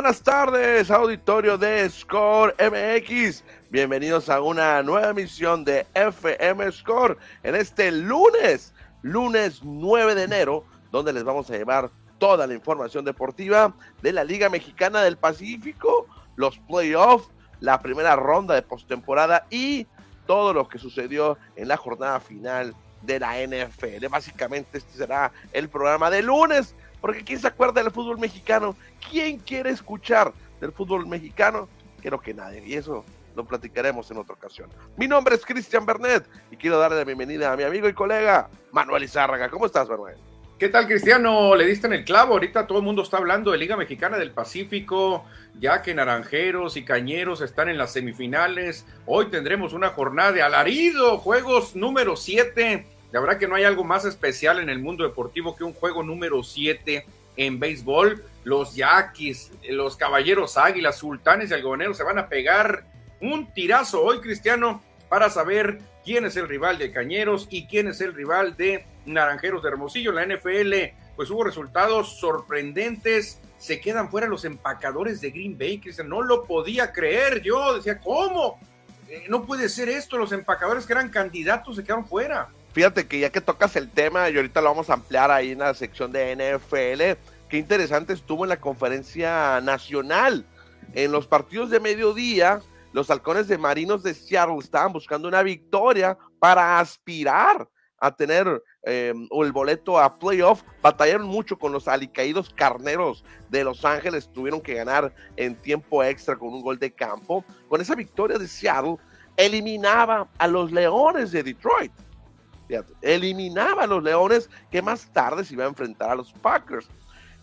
Buenas tardes, auditorio de Score MX. Bienvenidos a una nueva emisión de FM Score en este lunes, lunes 9 de enero, donde les vamos a llevar toda la información deportiva de la Liga Mexicana del Pacífico, los playoffs, la primera ronda de postemporada y todo lo que sucedió en la jornada final de la NFL. Básicamente este será el programa de lunes, porque ¿quién se acuerda del fútbol mexicano? ¿Quién quiere escuchar del fútbol mexicano? Creo que nadie, y eso lo platicaremos en otra ocasión. Mi nombre es Cristian Bernet y quiero darle la bienvenida a mi amigo y colega Manuel Izárraga. ¿Cómo estás, Manuel? ¿Qué tal, Cristiano? Le diste en el clavo. Ahorita todo el mundo está hablando de Liga Mexicana del Pacífico, ya que Naranjeros y Cañeros están en las semifinales. Hoy tendremos una jornada de alarido, juegos número 7. La verdad que no hay algo más especial en el mundo deportivo que un juego número 7 en béisbol. Los Yaquis, los Caballeros Águilas, Sultanes y Algodoneros se van a pegar un tirazo hoy, Cristiano, para saber quién es el rival de Cañeros y quién es el rival de Naranjeros de Hermosillo. La NFL, pues hubo resultados sorprendentes. Se quedan fuera los empacadores de Green Bay, Cristian. No lo podía creer. Yo decía, ¿cómo? Eh, no puede ser esto. Los empacadores que eran candidatos se quedaron fuera. Fíjate que ya que tocas el tema, y ahorita lo vamos a ampliar ahí en la sección de NFL, qué interesante estuvo en la conferencia nacional. En los partidos de mediodía, los halcones de Marinos de Seattle estaban buscando una victoria para aspirar a tener eh, el boleto a playoff. Batallaron mucho con los alicaídos carneros de Los Ángeles. Tuvieron que ganar en tiempo extra con un gol de campo. Con esa victoria de Seattle, eliminaba a los Leones de Detroit. Eliminaba a los Leones que más tarde se iba a enfrentar a los Packers.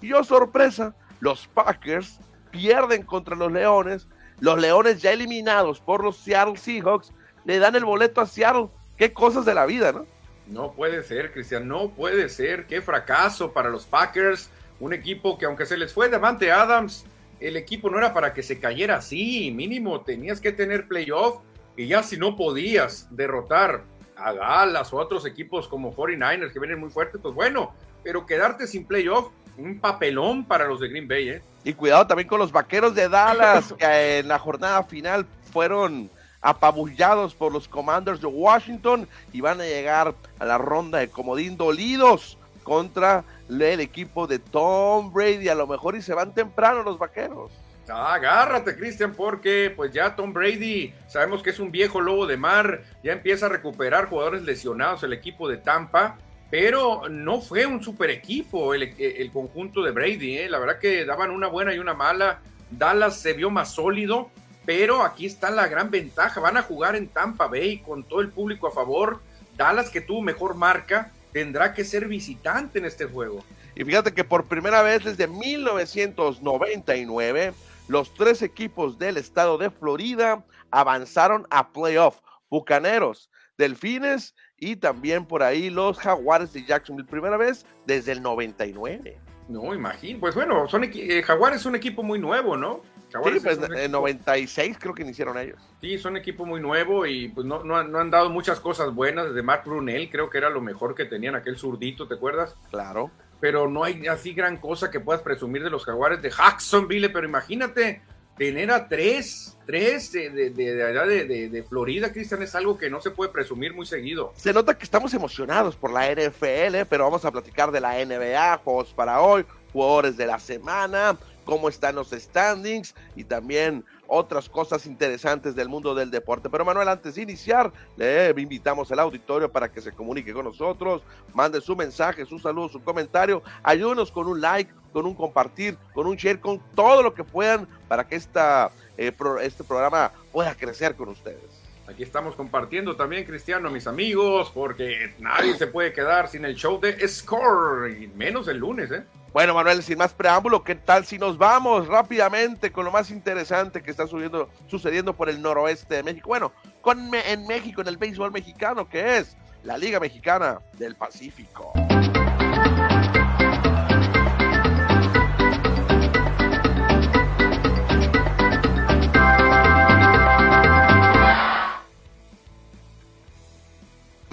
Y yo, sorpresa, los Packers pierden contra los Leones. Los Leones ya eliminados por los Seattle Seahawks le dan el boleto a Seattle. Qué cosas de la vida, ¿no? No puede ser, Cristian, no puede ser. Qué fracaso para los Packers. Un equipo que aunque se les fue Davante Adams, el equipo no era para que se cayera así. Mínimo tenías que tener playoff. Y ya si no podías derrotar a Dallas o otros equipos como 49ers que vienen muy fuertes, pues bueno, pero quedarte sin playoff, un papelón para los de Green Bay, ¿eh? Y cuidado también con los vaqueros de Dallas, que en la jornada final fueron apabullados por los Commanders de Washington y van a llegar a la ronda de comodín dolidos contra el equipo de Tom Brady. A lo mejor y se van temprano los vaqueros. Agárrate, Cristian, porque pues ya Tom Brady, sabemos que es un viejo lobo de mar, ya empieza a recuperar jugadores lesionados el equipo de Tampa, pero no fue un super equipo el, el conjunto de Brady, ¿eh? la verdad que daban una buena y una mala. Dallas se vio más sólido, pero aquí está la gran ventaja. Van a jugar en Tampa Bay con todo el público a favor. Dallas, que tuvo mejor marca, tendrá que ser visitante en este juego. Y fíjate que por primera vez desde 1999, los tres equipos del estado de Florida avanzaron a playoff. Bucaneros, Delfines y también por ahí los Jaguares de Jacksonville. Primera vez desde el 99. No, imagino. Pues bueno, son eh, Jaguares es un equipo muy nuevo, ¿no? sí, pues en 96 creo que iniciaron ellos. Sí, son equipo muy nuevo y pues no, no, han, dado muchas cosas buenas. Desde Mark Brunel creo que era lo mejor que tenían aquel zurdito, ¿te acuerdas? Claro. Pero no hay así gran cosa que puedas presumir de los jaguares de Jacksonville, pero imagínate tener a tres, tres de, de, de, de, Florida, Cristian, es algo que no se puede presumir muy seguido. Se nota que estamos emocionados por la NFL, pero vamos a platicar de la NBA, juegos para hoy, jugadores de la semana, cómo están los standings y también otras cosas interesantes del mundo del deporte. Pero Manuel, antes de iniciar, le invitamos al auditorio para que se comunique con nosotros, mande su mensaje, su saludo, su comentario, ayúdenos con un like, con un compartir, con un share, con todo lo que puedan para que esta, eh, este programa pueda crecer con ustedes. Aquí estamos compartiendo también, Cristiano, mis amigos, porque nadie se puede quedar sin el show de Score, y menos el lunes, ¿eh? Bueno, Manuel, sin más preámbulo, ¿qué tal si nos vamos rápidamente con lo más interesante que está sucediendo por el noroeste de México? Bueno, con, en México, en el béisbol mexicano, que es la Liga Mexicana del Pacífico.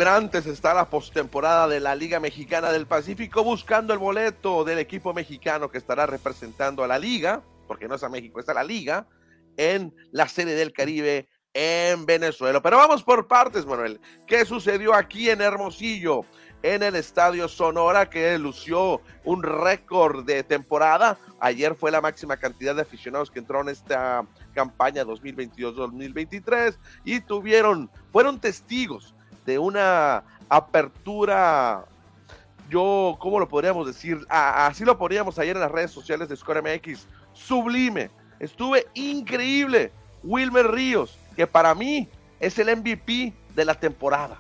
Antes está la postemporada de la Liga Mexicana del Pacífico buscando el boleto del equipo mexicano que estará representando a la liga porque no es a México, es a la liga, en la Serie del Caribe en Venezuela. Pero vamos por partes, Manuel. ¿Qué sucedió aquí en Hermosillo? En el Estadio Sonora, que lució un récord de temporada. Ayer fue la máxima cantidad de aficionados que entraron en esta campaña 2022-2023 y tuvieron, fueron testigos de una apertura yo, ¿cómo lo podríamos decir? así lo poníamos ayer en las redes sociales de Score MX. Sublime. Estuve increíble. Wilmer Ríos, que para mí es el MVP de la temporada.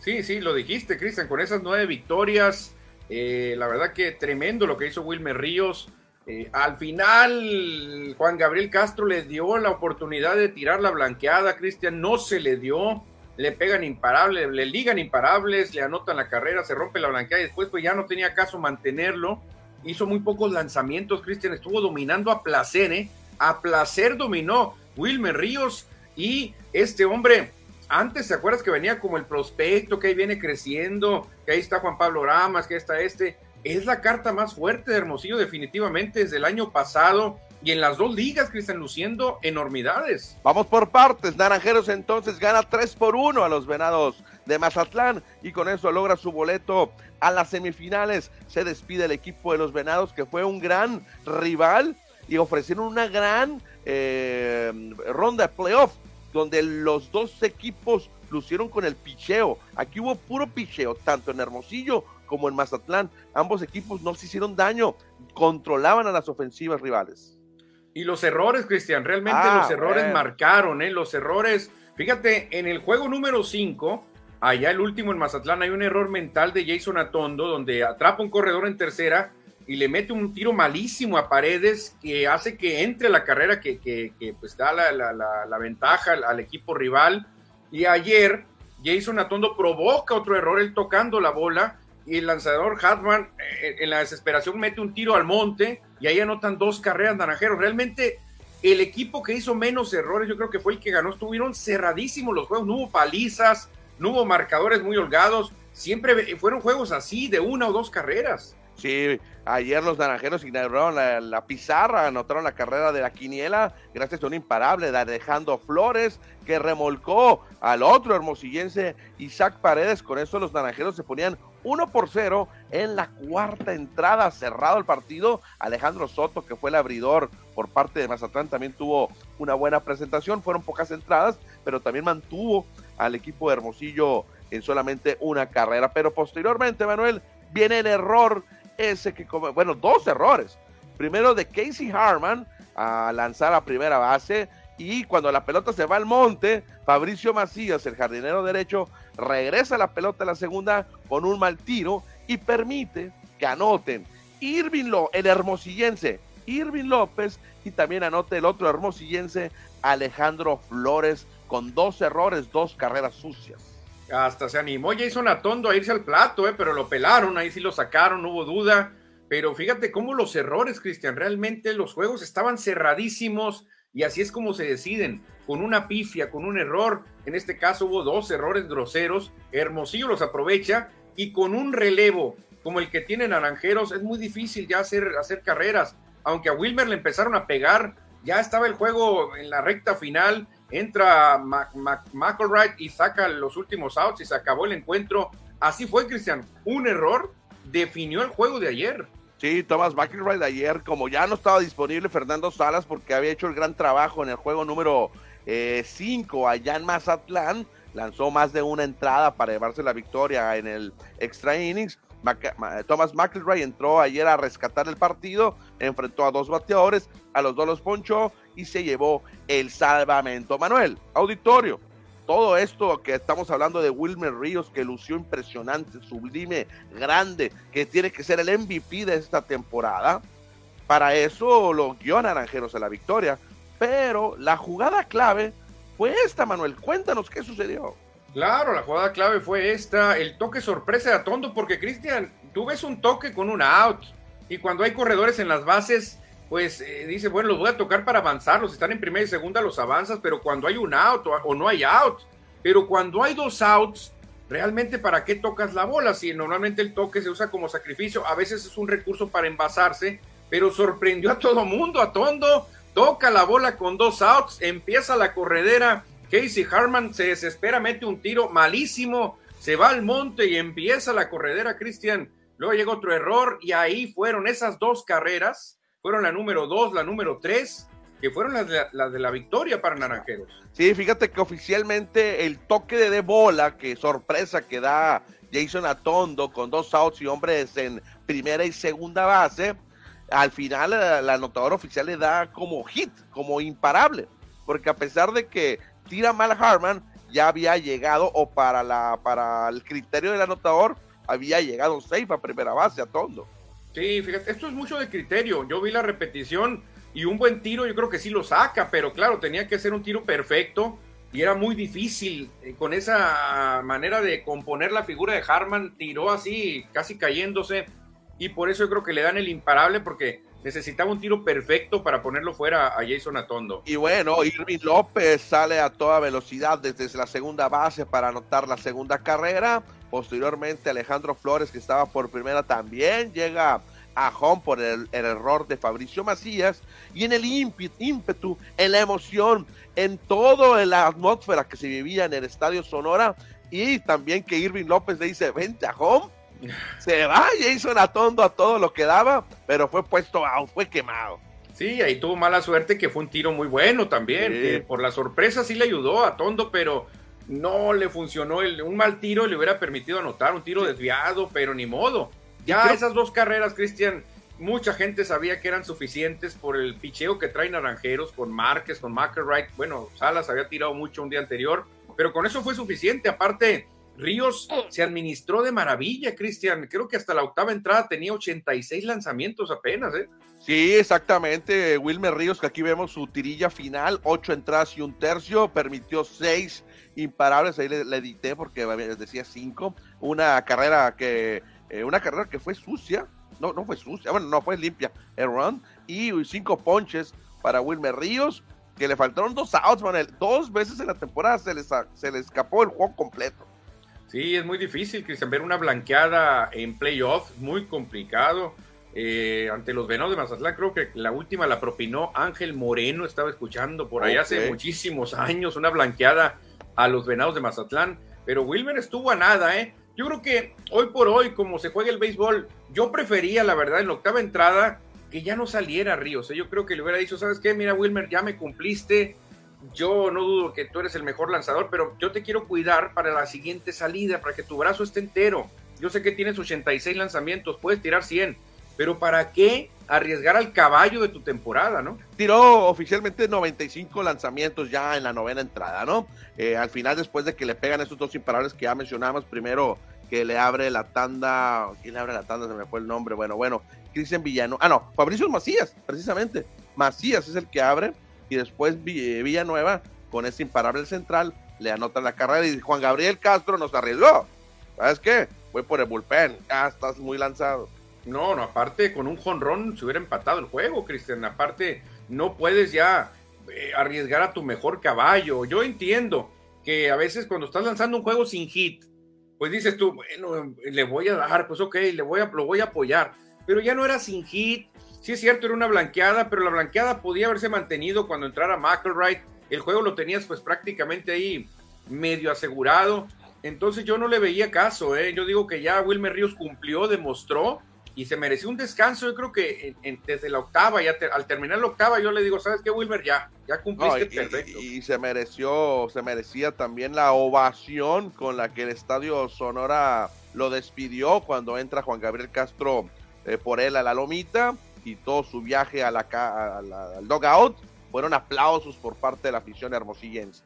Sí, sí, lo dijiste, Cristian, con esas nueve victorias. Eh, la verdad que tremendo lo que hizo Wilmer Ríos. Eh, al final, Juan Gabriel Castro le dio la oportunidad de tirar la blanqueada, Cristian, no se le dio le pegan imparables, le ligan imparables, le anotan la carrera, se rompe la blanqueada y después pues ya no tenía caso mantenerlo. Hizo muy pocos lanzamientos, Cristian estuvo dominando a placer, ¿eh? A placer dominó Wilmer Ríos y este hombre, antes, ¿te acuerdas que venía como el prospecto, que ahí viene creciendo, que ahí está Juan Pablo Ramas, que ahí está este? Es la carta más fuerte de Hermosillo definitivamente desde el año pasado y en las dos ligas están luciendo enormidades. Vamos por partes. Naranjeros entonces gana 3 por 1 a los Venados de Mazatlán y con eso logra su boleto a las semifinales. Se despide el equipo de los Venados que fue un gran rival y ofrecieron una gran eh, ronda de playoff donde los dos equipos lucieron con el picheo. Aquí hubo puro picheo, tanto en Hermosillo como en Mazatlán. Ambos equipos no se hicieron daño, controlaban a las ofensivas rivales. Y los errores, Cristian, realmente ah, los errores marcaron, ¿eh? Los errores. Fíjate, en el juego número 5, allá el último en Mazatlán, hay un error mental de Jason Atondo, donde atrapa un corredor en tercera y le mete un tiro malísimo a Paredes que hace que entre la carrera que, que, pues da la, la, ventaja al, equipo rival. Y ayer Jason Atondo provoca otro error, él tocando la bola y el lanzador Hatman eh, en la desesperación mete un tiro al monte y ahí anotan dos carreras naranjeros. Realmente el equipo que hizo menos errores, yo creo que fue el que ganó. Estuvieron cerradísimos los juegos, no hubo palizas, no hubo marcadores muy holgados. Siempre fueron juegos así, de una o dos carreras. Sí, ayer los naranjeros inauguraron la, pizarra, anotaron la carrera de la quiniela, gracias a un imparable de Alejandro Flores, que remolcó al otro hermosillense Isaac Paredes. Con eso los naranjeros se ponían 1 por 0 en la cuarta entrada, cerrado el partido. Alejandro Soto, que fue el abridor por parte de Mazatlán, también tuvo una buena presentación. Fueron pocas entradas, pero también mantuvo al equipo de Hermosillo en solamente una carrera. Pero posteriormente, Manuel, viene el error ese que, bueno, dos errores. Primero de Casey Harman a lanzar a primera base y cuando la pelota se va al monte, Fabricio Macías, el jardinero derecho, regresa la pelota a la segunda con un mal tiro y permite que anoten Irving Lo, el hermosillense, Irving López y también anote el otro hermosillense, Alejandro Flores, con dos errores, dos carreras sucias. Hasta se animó Jason Atondo a irse al plato, eh, pero lo pelaron, ahí sí lo sacaron, no hubo duda. Pero fíjate cómo los errores, Cristian, realmente los juegos estaban cerradísimos y así es como se deciden, con una pifia, con un error. En este caso hubo dos errores groseros. Hermosillo los aprovecha y con un relevo como el que tiene Naranjeros es muy difícil ya hacer, hacer carreras. Aunque a Wilmer le empezaron a pegar, ya estaba el juego en la recta final. Entra McElwright y saca los últimos outs y se acabó el encuentro. Así fue, Cristian. Un error definió el juego de ayer. Sí, Thomas McElroy de ayer, como ya no estaba disponible Fernando Salas porque había hecho el gran trabajo en el juego número 5 eh, allá en Mazatlán, lanzó más de una entrada para llevarse la victoria en el extra innings. Thomas McElroy entró ayer a rescatar el partido, enfrentó a dos bateadores, a los dos los ponchó y se llevó el salvamento. Manuel, auditorio, todo esto que estamos hablando de Wilmer Ríos, que lució impresionante, sublime, grande, que tiene que ser el MVP de esta temporada, para eso lo guió a Naranjeros a la victoria. Pero la jugada clave fue esta, Manuel. Cuéntanos qué sucedió. Claro, la jugada clave fue esta, el toque sorpresa de Atondo, porque Cristian, tú ves un toque con un out, y cuando hay corredores en las bases, pues eh, dice, bueno, los voy a tocar para avanzarlos, están en primera y segunda, los avanzas, pero cuando hay un out o, no hay out, pero cuando hay dos outs, realmente para qué tocas la bola, si normalmente el toque se usa como sacrificio, a veces es un recurso para envasarse, pero sorprendió a todo mundo, a Tondo, toca la bola con dos outs, empieza la corredera, Casey Harman se desespera, mete un tiro malísimo, se va al monte y empieza la corredera, Cristian, luego llega otro error y ahí fueron esas dos carreras, fueron la número dos, la número tres, que fueron las de, la victoria para Naranjeros. Sí, fíjate que oficialmente el toque de, de bola, que sorpresa que da Jason Atondo con dos outs y hombres en primera y segunda base, al final el anotador oficial le da como hit, como imparable, porque a pesar de que tira mal Harman, ya había llegado, o para, la, para el criterio del anotador, había llegado safe a primera base a Tondo. Sí, fíjate, esto es mucho de criterio. Yo vi la repetición y un buen tiro, yo creo que sí lo saca, pero claro, tenía que ser un tiro perfecto y era muy difícil eh, con esa manera de componer la figura de Harman, tiró así, casi cayéndose y por eso yo creo que le dan el imparable porque necesitaba un tiro perfecto para ponerlo fuera a Jason Atondo. Y bueno, Irving López sale a toda velocidad desde la segunda base para anotar la segunda carrera. Posteriormente Alejandro Flores, que estaba por primera, también llega a home por el, error de Fabricio Macías. Y en el ímpetu, en la emoción, en toda la atmósfera que se vivía en el Estadio Sonora. Y también que Irving López le dice, vente a home se va Jason Atondo a todo lo que daba, pero fue puesto out, fue quemado. Sí, ahí tuvo mala suerte que fue un tiro muy bueno también, que por la sorpresa sí le ayudó a Tondo, pero no le funcionó. El, un mal tiro le hubiera permitido anotar, un tiro desviado, pero ni modo. Ya esas dos carreras, Cristian, mucha gente sabía que eran suficientes por el picheo que traen Naranjeros con Márquez, con McElwright. Bueno, Salas había tirado mucho un día anterior, pero con eso fue suficiente. Aparte, Ríos se administró de maravilla, Cristian. Creo que hasta la octava entrada tenía 86 lanzamientos apenas, ¿eh? Sí, exactamente. Wilmer Ríos, que aquí vemos su tirilla final, ocho entradas y un tercio, permitió seis imparables. Ahí le, edité porque decía cinco. Una carrera que, eh, una carrera que fue sucia. No, no fue sucia. Bueno, no fue limpia. El run y cinco ponches para Wilmer Ríos, que le faltaron dos outs, Manuel. Dos veces en la temporada se les, se le escapó el juego completo. Sí, es muy difícil, Cristian, ver una blanqueada en playoff, muy complicado. Eh, ante los Venados de Mazatlán, creo que la última la propinó Ángel Moreno, estaba escuchando por ahí hace muchísimos años, una blanqueada a los Venados de Mazatlán, pero Wilmer estuvo a nada, ¿eh? Yo creo que hoy por hoy, como se juega el béisbol, yo prefería, la verdad, en la octava entrada, que ya no saliera Ríos. ¿eh? Yo creo que le hubiera dicho, ¿sabes qué? Mira, Wilmer, ya me cumpliste, yo no dudo que tú eres el mejor lanzador, pero yo te quiero cuidar para la siguiente salida, para que tu brazo esté entero. Yo sé que tienes 86 lanzamientos, puedes tirar 100, pero ¿para qué arriesgar al caballo de tu temporada, no? Tiró oficialmente 95 lanzamientos ya en la novena entrada, ¿no? Eh, al final, después de que le pegan esos dos imparables que ya mencionamos, primero que le abre la tanda, ¿quién le abre la tanda? Se me fue el nombre, bueno, bueno, Cristian Villano, ah, no, Fabricio Macías, precisamente, Macías es el que abre, y después eh, Villanueva con ese imparable central le anota la carrera y Juan Gabriel Castro nos arriesgó. ¿Sabes qué? Fue por el bullpen, ya estás muy lanzado. No, no, aparte con un jonrón se hubiera empatado el juego, Cristian. Aparte, no puedes ya eh, arriesgar a tu mejor caballo. Yo entiendo que a veces cuando estás lanzando un juego sin hit, pues dices tú, bueno, le voy a dar, pues ok, le voy a, lo voy a apoyar. Pero ya no era sin hit, Sí es cierto, era una blanqueada, pero la blanqueada podía haberse mantenido cuando entrara McElwright. El juego lo tenías pues prácticamente ahí medio asegurado. Entonces yo no le veía caso, ¿eh? Yo digo que ya Wilmer Ríos cumplió, demostró y se mereció un descanso. Yo creo que desde la octava, ya al terminar la octava, yo le digo, ¿sabes qué, Wilmer? Ya, ya cumpliste perfecto. Y, se mereció, se merecía también la ovación con la que el Estadio Sonora lo despidió cuando entra Juan Gabriel Castro eh, por él a la lomita todo su viaje a la, al dogout fueron aplausos por parte de la afición hermosillense.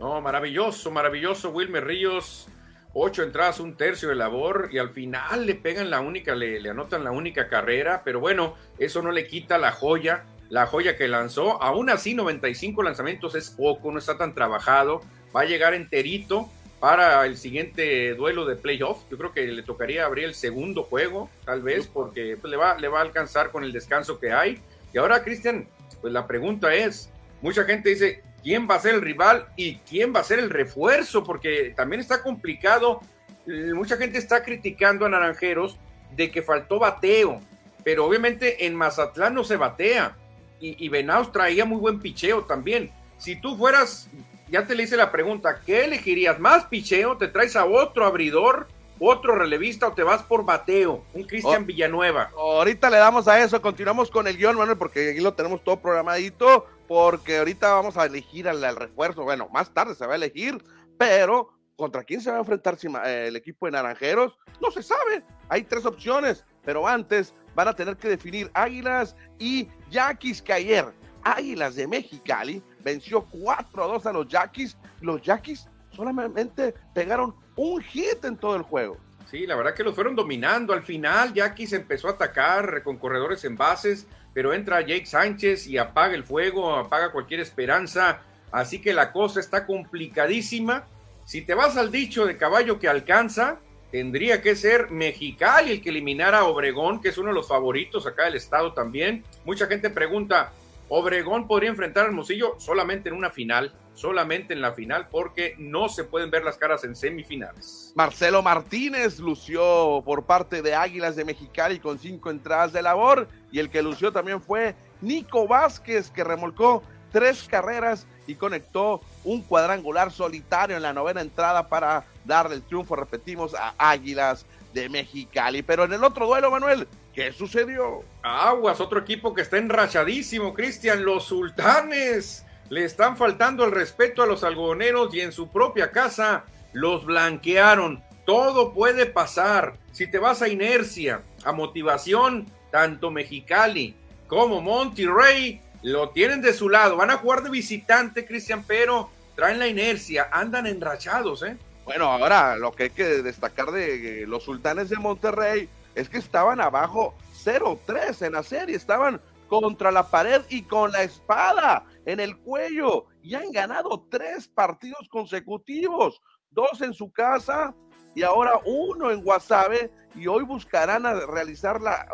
No, maravilloso, maravilloso. Wilmer Ríos, ocho entradas, un tercio de labor y al final le pegan la única, le, le anotan la única carrera, pero bueno, eso no le quita la joya, la joya que lanzó. Aún así, 95 lanzamientos es poco, no está tan trabajado. Va a llegar enterito para el siguiente duelo de playoff. Yo creo que le tocaría abrir el segundo juego, tal vez, porque pues, le, va, le va a alcanzar con el descanso que hay. Y ahora, Cristian, pues la pregunta es, mucha gente dice, ¿quién va a ser el rival y quién va a ser el refuerzo? Porque también está complicado. Mucha gente está criticando a Naranjeros de que faltó bateo. pero obviamente en Mazatlán no se batea. Y, y Venaus traía muy buen picheo también. Si tú fueras, ya te le hice la pregunta, ¿qué elegirías? ¿Más picheo? ¿Te traes a otro abridor? otro relevista o te vas por bateo, un Cristian oh. Villanueva. Ahorita le damos a eso, continuamos con el guion, Manuel, porque aquí lo tenemos todo programadito, porque ahorita vamos a elegir al, refuerzo, bueno, más tarde se va a elegir, pero ¿contra quién se va a enfrentar eh, el equipo de Naranjeros? No se sabe, hay tres opciones, pero antes van a tener que definir Águilas y Yaquis, que ayer Águilas de Mexicali venció 4 a 2 a los Yaquis, los Yaquis solamente pegaron un hit en todo el juego. Sí, la verdad que los fueron dominando. Al final, Jackie se empezó a atacar con corredores en bases, pero entra Jake Sánchez y apaga el fuego, apaga cualquier esperanza. Así que la cosa está complicadísima. Si te vas al dicho de caballo que alcanza, tendría que ser Mexicali el que eliminara a Obregón, que es uno de los favoritos acá del estado también. Mucha gente pregunta, ¿Obregón podría enfrentar al Hermosillo solamente en una final? solamente en la final porque no se pueden ver las caras en semifinales. Marcelo Martínez lució por parte de Águilas de Mexicali con cinco entradas de labor y el que lució también fue Nico Vázquez que remolcó tres carreras y conectó un cuadrangular solitario en la novena entrada para darle el triunfo, repetimos, a Águilas de Mexicali. Pero en el otro duelo, Manuel, ¿qué sucedió? Aguas, otro equipo que está enrachadísimo, Cristian, los Sultanes le están faltando el respeto a los algodoneros y en su propia casa los blanquearon. Todo puede pasar. Si te vas a inercia, a motivación, tanto Mexicali como Monterrey lo tienen de su lado. Van a jugar de visitante, Cristian, pero traen la inercia, andan enrachados, ¿eh? Bueno, ahora lo que hay que destacar de los sultanes de Monterrey es que estaban abajo 0-3 en la serie, estaban contra la pared y con la espada en el cuello y han ganado tres partidos consecutivos, dos en su casa y ahora uno en Guasave y hoy buscarán realizar la,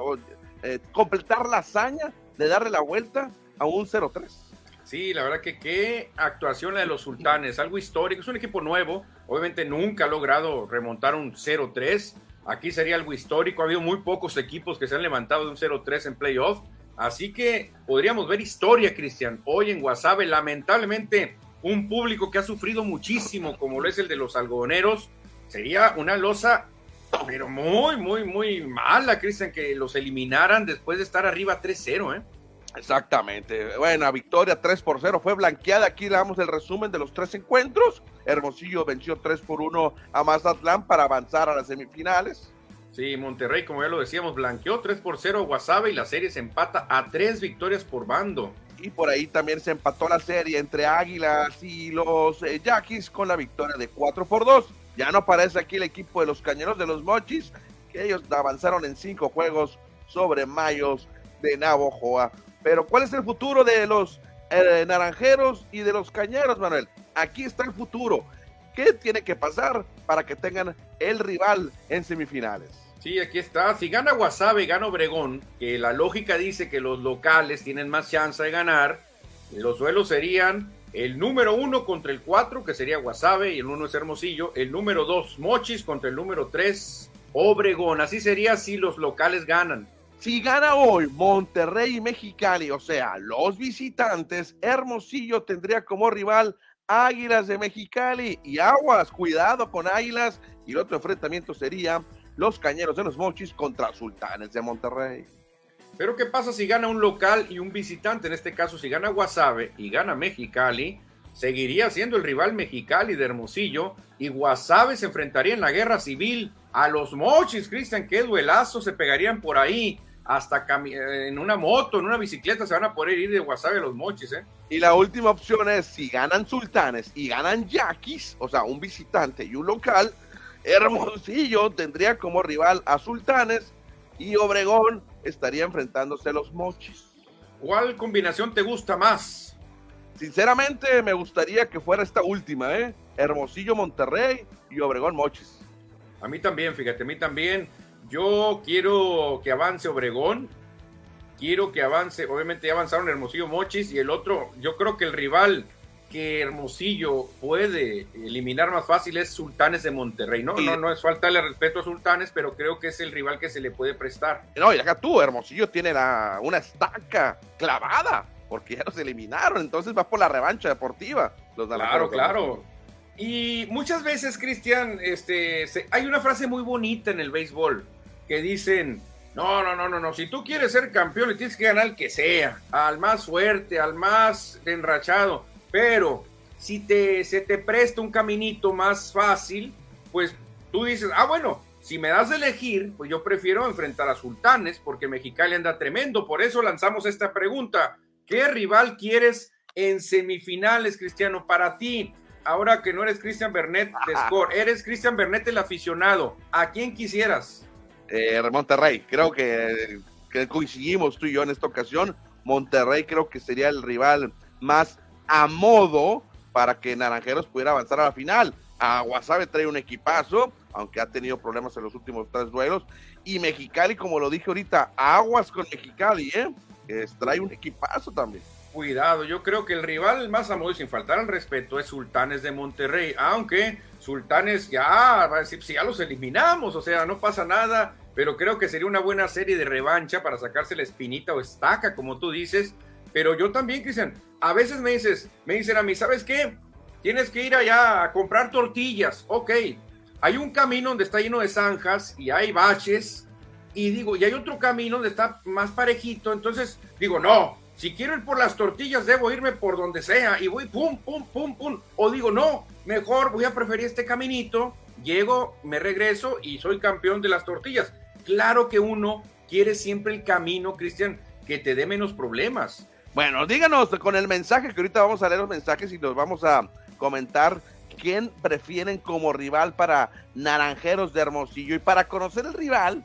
eh, completar la hazaña de darle la vuelta a un 0-3. Sí, la verdad que qué actuación la de los sultanes, algo histórico, es un equipo nuevo, obviamente nunca ha logrado remontar un 0-3, aquí sería algo histórico, ha habido muy pocos equipos que se han levantado de un 0-3 en playoff, Así que podríamos ver historia, Cristian, hoy en Guasave. Lamentablemente, un público que ha sufrido muchísimo, como lo es el de los algodoneros, sería una losa, pero muy, muy, muy mala, Cristian, que los eliminaran después de estar arriba 3-0, ¿eh? Exactamente. Buena victoria 3 por 0. Fue blanqueada. Aquí le damos el resumen de los tres encuentros. Hermosillo venció 3 por 1 a Mazatlán para avanzar a las semifinales. Sí, Monterrey, como ya lo decíamos, blanqueó 3 por 0 a Guasave y la serie se empata a tres victorias por bando. Y por ahí también se empató la serie entre Águilas y los eh, Yaquis con la victoria de 4 por 2. Ya no aparece aquí el equipo de los Cañeros de los Mochis, que ellos avanzaron en cinco juegos sobre Mayos de Navojoa. Pero ¿cuál es el futuro de los eh, Naranjeros y de los Cañeros, Manuel? Aquí está el futuro. ¿Qué tiene que pasar para que tengan el rival en semifinales? Sí, aquí está. Si gana Guasave, gana Obregón, que la lógica dice que los locales tienen más chance de ganar, los duelos serían el número uno contra el cuatro, que sería Guasave, y el uno es Hermosillo. El número dos, Mochis, contra el número tres, Obregón. Así sería si los locales ganan. Si gana hoy Monterrey y Mexicali, o sea, los visitantes, Hermosillo tendría como rival Águilas de Mexicali y Aguas, cuidado con Águilas. Y el otro enfrentamiento sería los Cañeros de los Mochis contra Sultanes de Monterrey. Pero ¿qué pasa si gana un local y un visitante? En este caso, si gana Guasave y gana Mexicali, seguiría siendo el rival Mexicali de Hermosillo y Guasave se enfrentaría en la guerra civil a los Mochis, Cristian, qué duelazo se pegarían por ahí hasta en una moto, en una bicicleta, se van a poder ir de Guasave a los mochis, ¿eh? Y la última opción es, si ganan sultanes y ganan yaquis, o sea, un visitante y un local, Hermosillo tendría como rival a sultanes y Obregón estaría enfrentándose a los mochis. ¿Cuál combinación te gusta más? Sinceramente, me gustaría que fuera esta última, ¿eh? Hermosillo Monterrey y Obregón Mochis. A mí también, fíjate, a mí también. Yo quiero que avance Obregón, quiero que avance, obviamente ya avanzaron Hermosillo Mochis y el otro, yo creo que el rival que Hermosillo puede eliminar más fácil es Sultanes de Monterrey. No, no, no es faltarle respeto a Sultanes, pero creo que es el rival que se le puede prestar. No, y acá tú, Hermosillo tiene la, una estaca clavada, porque ya los eliminaron, entonces va por la revancha deportiva. Los claro, claro. Y muchas veces, Cristian, este, hay una frase muy bonita en el béisbol que dicen, no, no, no, no, no. Si tú quieres ser campeón, le tienes que ganar al que sea, al más fuerte, al más enrachado. Pero si te, se te presta un caminito más fácil, pues tú dices, ah, bueno, si me das de elegir, pues yo prefiero enfrentar a Sultanes porque Mexicali anda tremendo. Por eso lanzamos esta pregunta. ¿Qué rival quieres en semifinales, Cristiano, para ti? Ahora que no eres Cristian Bernet de Score, eres Cristian Bernet el aficionado. ¿A quién quisieras? Eh, Monterrey, creo que, que coincidimos tú y yo en esta ocasión. Monterrey creo que sería el rival más a modo para que Naranjeros pudiera avanzar a la final. A trae un equipazo, aunque ha tenido problemas en los últimos tres duelos. Y Mexicali, como lo dije ahorita, aguas con Mexicali, ¿eh? Que trae un equipazo también. Cuidado, yo creo que el rival más a modo, sin faltar al respeto, es Sultanes de Monterrey, aunque Sultanes ya va a decir, si ya los eliminamos, o sea, no pasa nada, pero creo que sería una buena serie de revancha para sacarse la espinita o estaca, como tú dices, pero yo también, Cristian, a veces me dices, me dicen a mí, ¿sabes qué? Tienes que ir allá a comprar tortillas. Ok, hay un camino donde está lleno de zanjas y hay baches. Y digo, y hay otro camino donde está más parejito. Entonces digo, no, si quiero ir por las tortillas, debo irme por donde sea. Y voy pum, pum, pum, pum. O digo, no, mejor voy a preferir este caminito. Llego, me regreso y soy campeón de las tortillas. Claro que uno quiere siempre el camino, Cristian, que te dé menos problemas. Bueno, díganos con el mensaje, que ahorita vamos a leer los mensajes y nos vamos a comentar quién prefieren como rival para Naranjeros de Hermosillo. Y para conocer el rival,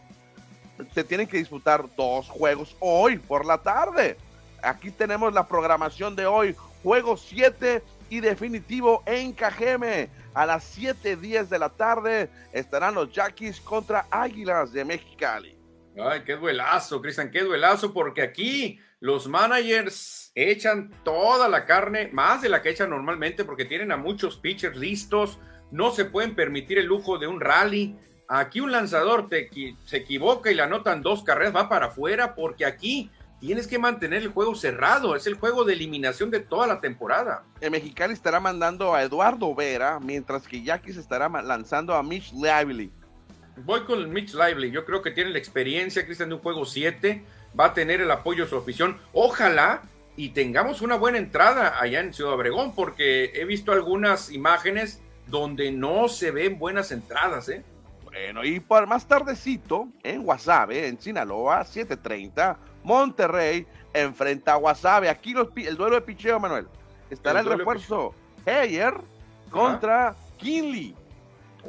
se tienen que disputar dos juegos hoy por la tarde. Aquí tenemos la programación de hoy, juego 7 y definitivo en Cajeme. A las 7.10 de la tarde estarán los Yaquis contra Águilas de Mexicali. Ay, qué duelazo, Cristian, qué duelazo, porque aquí los managers echan toda la carne, más de la que echan normalmente, porque tienen a muchos pitchers listos, no se pueden permitir el lujo de un rally. Aquí un lanzador se equivoca y le anotan dos carreras, va para afuera, porque aquí tienes que mantener el juego cerrado. Es el juego de eliminación de toda la temporada. El Mexicali estará mandando a Eduardo Vera, mientras que se estará lanzando a Mitch Lively. Voy con Mitch Lively. Yo creo que tiene la experiencia, Cristian, de un juego 7 va a tener el apoyo de su afición. Ojalá y tengamos una buena entrada allá en Ciudad Obregón, porque he visto algunas imágenes donde no se ven buenas entradas, ¿eh? Bueno, y por más tardecito, en Guasave, en Sinaloa, 7:30, Monterrey enfrenta a Guasave. Aquí el duelo de picheo, Manuel. Estará el, refuerzo Heyer contra Kinley.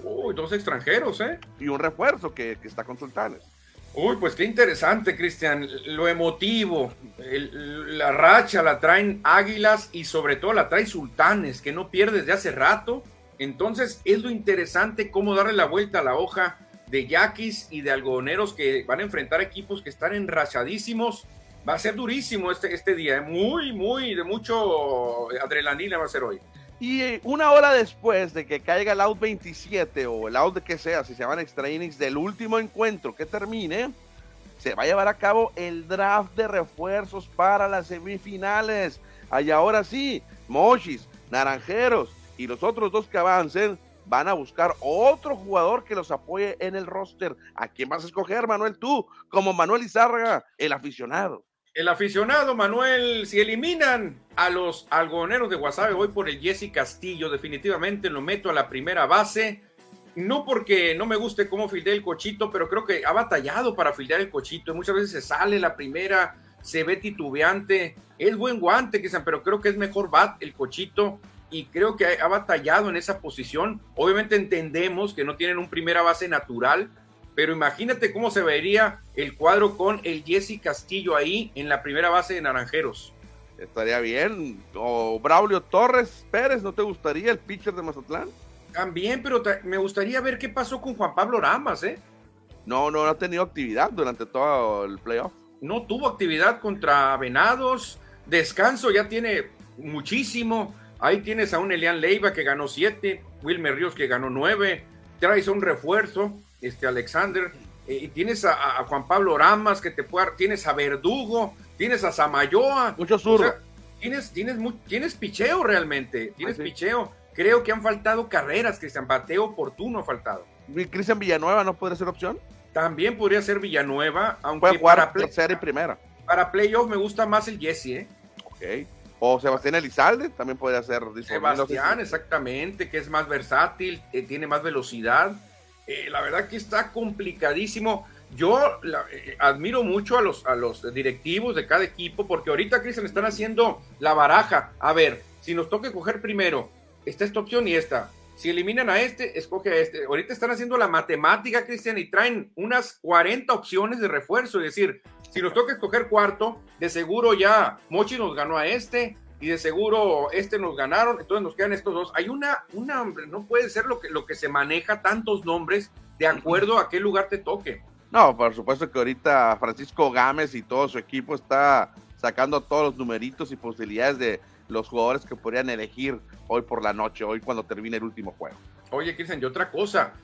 Uy, dos extranjeros, ¿eh? Y un refuerzo que, que está con Sultanes. Uy, pues qué interesante, Cristian. Lo emotivo, la racha la traen Águilas y sobre todo la trae Sultanes, que no pierde desde hace rato. Entonces es lo interesante cómo darle la vuelta a la hoja de Yaquis y de algodoneros que van a enfrentar equipos que están enrachadísimos. Va a ser durísimo este, este día, ¿eh? muy, muy, de mucho adrenalina va a ser hoy. Y eh, una hora después de que caiga el out 27 o el out que sea, si se llaman extra innings del último encuentro que termine, se va a llevar a cabo el draft de refuerzos para las semifinales. Y ahora sí, Mochis, Naranjeros y los otros dos que avancen van a buscar otro jugador que los apoye en el roster. ¿A quién vas a escoger, Manuel? Tú, como Manuel Izárraga, el aficionado. El aficionado Manuel, si eliminan a los algodoneros de Guasave, voy por el Jesse Castillo. Definitivamente lo meto a la primera base. No porque no me guste cómo fildea el cochito, pero creo que ha batallado para fildear el cochito. Muchas veces se sale la primera, se ve titubeante. Es buen guante, pero creo que es mejor bat el cochito y creo que ha batallado en esa posición. Obviamente entendemos que no tienen un primera base natural, pero imagínate cómo se vería el cuadro con el Jesse Castillo ahí en la primera base de Naranjeros. Estaría bien. O Braulio Torres Pérez, ¿no te gustaría el pitcher de Mazatlán? También, pero me gustaría ver qué pasó con Juan Pablo Ramas, ¿eh? No, no, no ha tenido actividad durante todo el playoff. No tuvo actividad contra Venados. Descanso ya tiene muchísimo. Ahí tienes a un Elian Leiva que ganó siete, Wilmer Ríos que ganó nueve, traes un refuerzo, este Alexander, eh, y tienes a, Juan Pablo Ramas que te puede, tienes a Verdugo, tienes a Samayoa. Mucho sur. tienes, tienes, tienes picheo realmente, tienes picheo. Creo que han faltado carreras, Cristian. Bateo oportuno ha faltado. ¿Cristian Villanueva no podría ser opción? También podría ser Villanueva, aunque para tercera y primera. Para playoff me gusta más el Jesse, ¿eh? Ok. O Sebastián Elizalde también podría ser Sebastián, exactamente, que es más versátil, eh, tiene más velocidad. Eh, la verdad que está complicadísimo. Yo eh, admiro mucho a los, a los directivos de cada equipo porque ahorita, Cristian, están haciendo la baraja. A ver, si nos toca coger primero, está esta opción y esta. Si eliminan a este, escoge a este. Ahorita están haciendo la matemática, Cristian, y traen unas 40 opciones de refuerzo. Es decir, si nos toca escoger cuarto, de seguro ya Mochi nos ganó a este, y de seguro este nos ganaron, entonces nos quedan estos dos. Hay una, una no puede ser lo que, lo que se maneja tantos nombres de acuerdo a qué lugar te toque. No, por supuesto que ahorita Francisco Gámez y todo su equipo está sacando todos los numeritos y posibilidades de los jugadores que podrían elegir hoy por la noche, hoy cuando termine el último juego. Oye, Cristian, y otra cosa,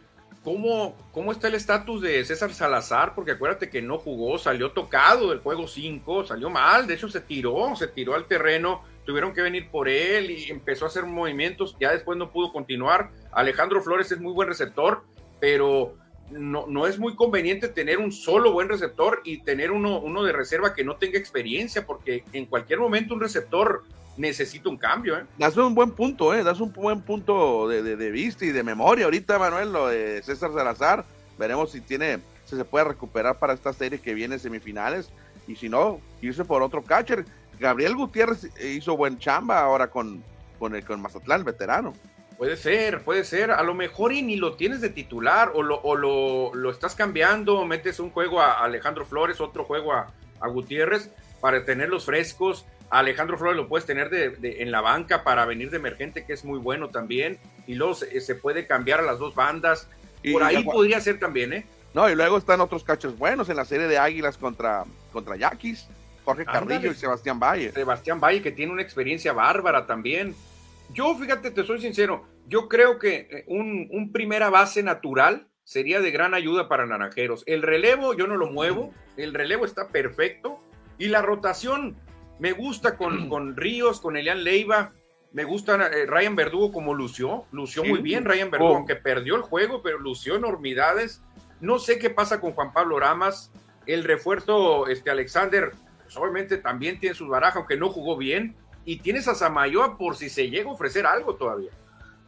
¿cómo, cómo está el estatus de César Salazar? Porque acuérdate que no jugó, salió tocado del juego 5, salió mal, de hecho se tiró, se tiró al terreno tuvieron que venir por él y empezó a hacer movimientos, ya después no pudo continuar. Alejandro Flores es muy buen receptor, pero no, no es muy conveniente tener un solo buen receptor y tener uno, uno de reserva que no tenga experiencia, porque en cualquier momento un receptor necesita un cambio. ¿eh? Das un buen punto, ¿eh? das un buen punto de, de, vista y de memoria. Ahorita, Manuel, lo de César Salazar, veremos si tiene, si se puede recuperar para esta serie que viene semifinales y si no, irse por otro catcher Gabriel Gutiérrez hizo buen chamba ahora con, con, el, con Mazatlán, veterano. Puede ser, puede ser. A lo mejor y ni lo tienes de titular o lo, o lo, lo estás cambiando, metes un juego a Alejandro Flores, otro juego a, a Gutiérrez para tenerlos frescos. A Alejandro Flores lo puedes tener de, en la banca para venir de emergente, que es muy bueno también. Y luego se, puede cambiar a las dos bandas. Por ahí podría ser también, ¿eh? No, y luego están otros cachos buenos en la serie de Águilas contra, contra Yaquis. Jorge Carrillo y Sebastián Valle. Sebastián Valle, que tiene una experiencia bárbara también. Yo, fíjate, te soy sincero, yo creo que eh, un, primera base natural sería de gran ayuda para Naranjeros. El relevo yo no lo muevo, el relevo está perfecto y la rotación me gusta con, con Ríos, con Elian Leiva, me gusta eh, Ryan Verdugo como lució, lució muy bien Ryan Verdugo, aunque perdió el juego, pero lució enormidades. No sé qué pasa con Juan Pablo Ramas, el refuerzo este Alexander pues, obviamente también tiene sus barajas, aunque no jugó bien. Y tienes a Samayoa por si se llega a ofrecer algo todavía.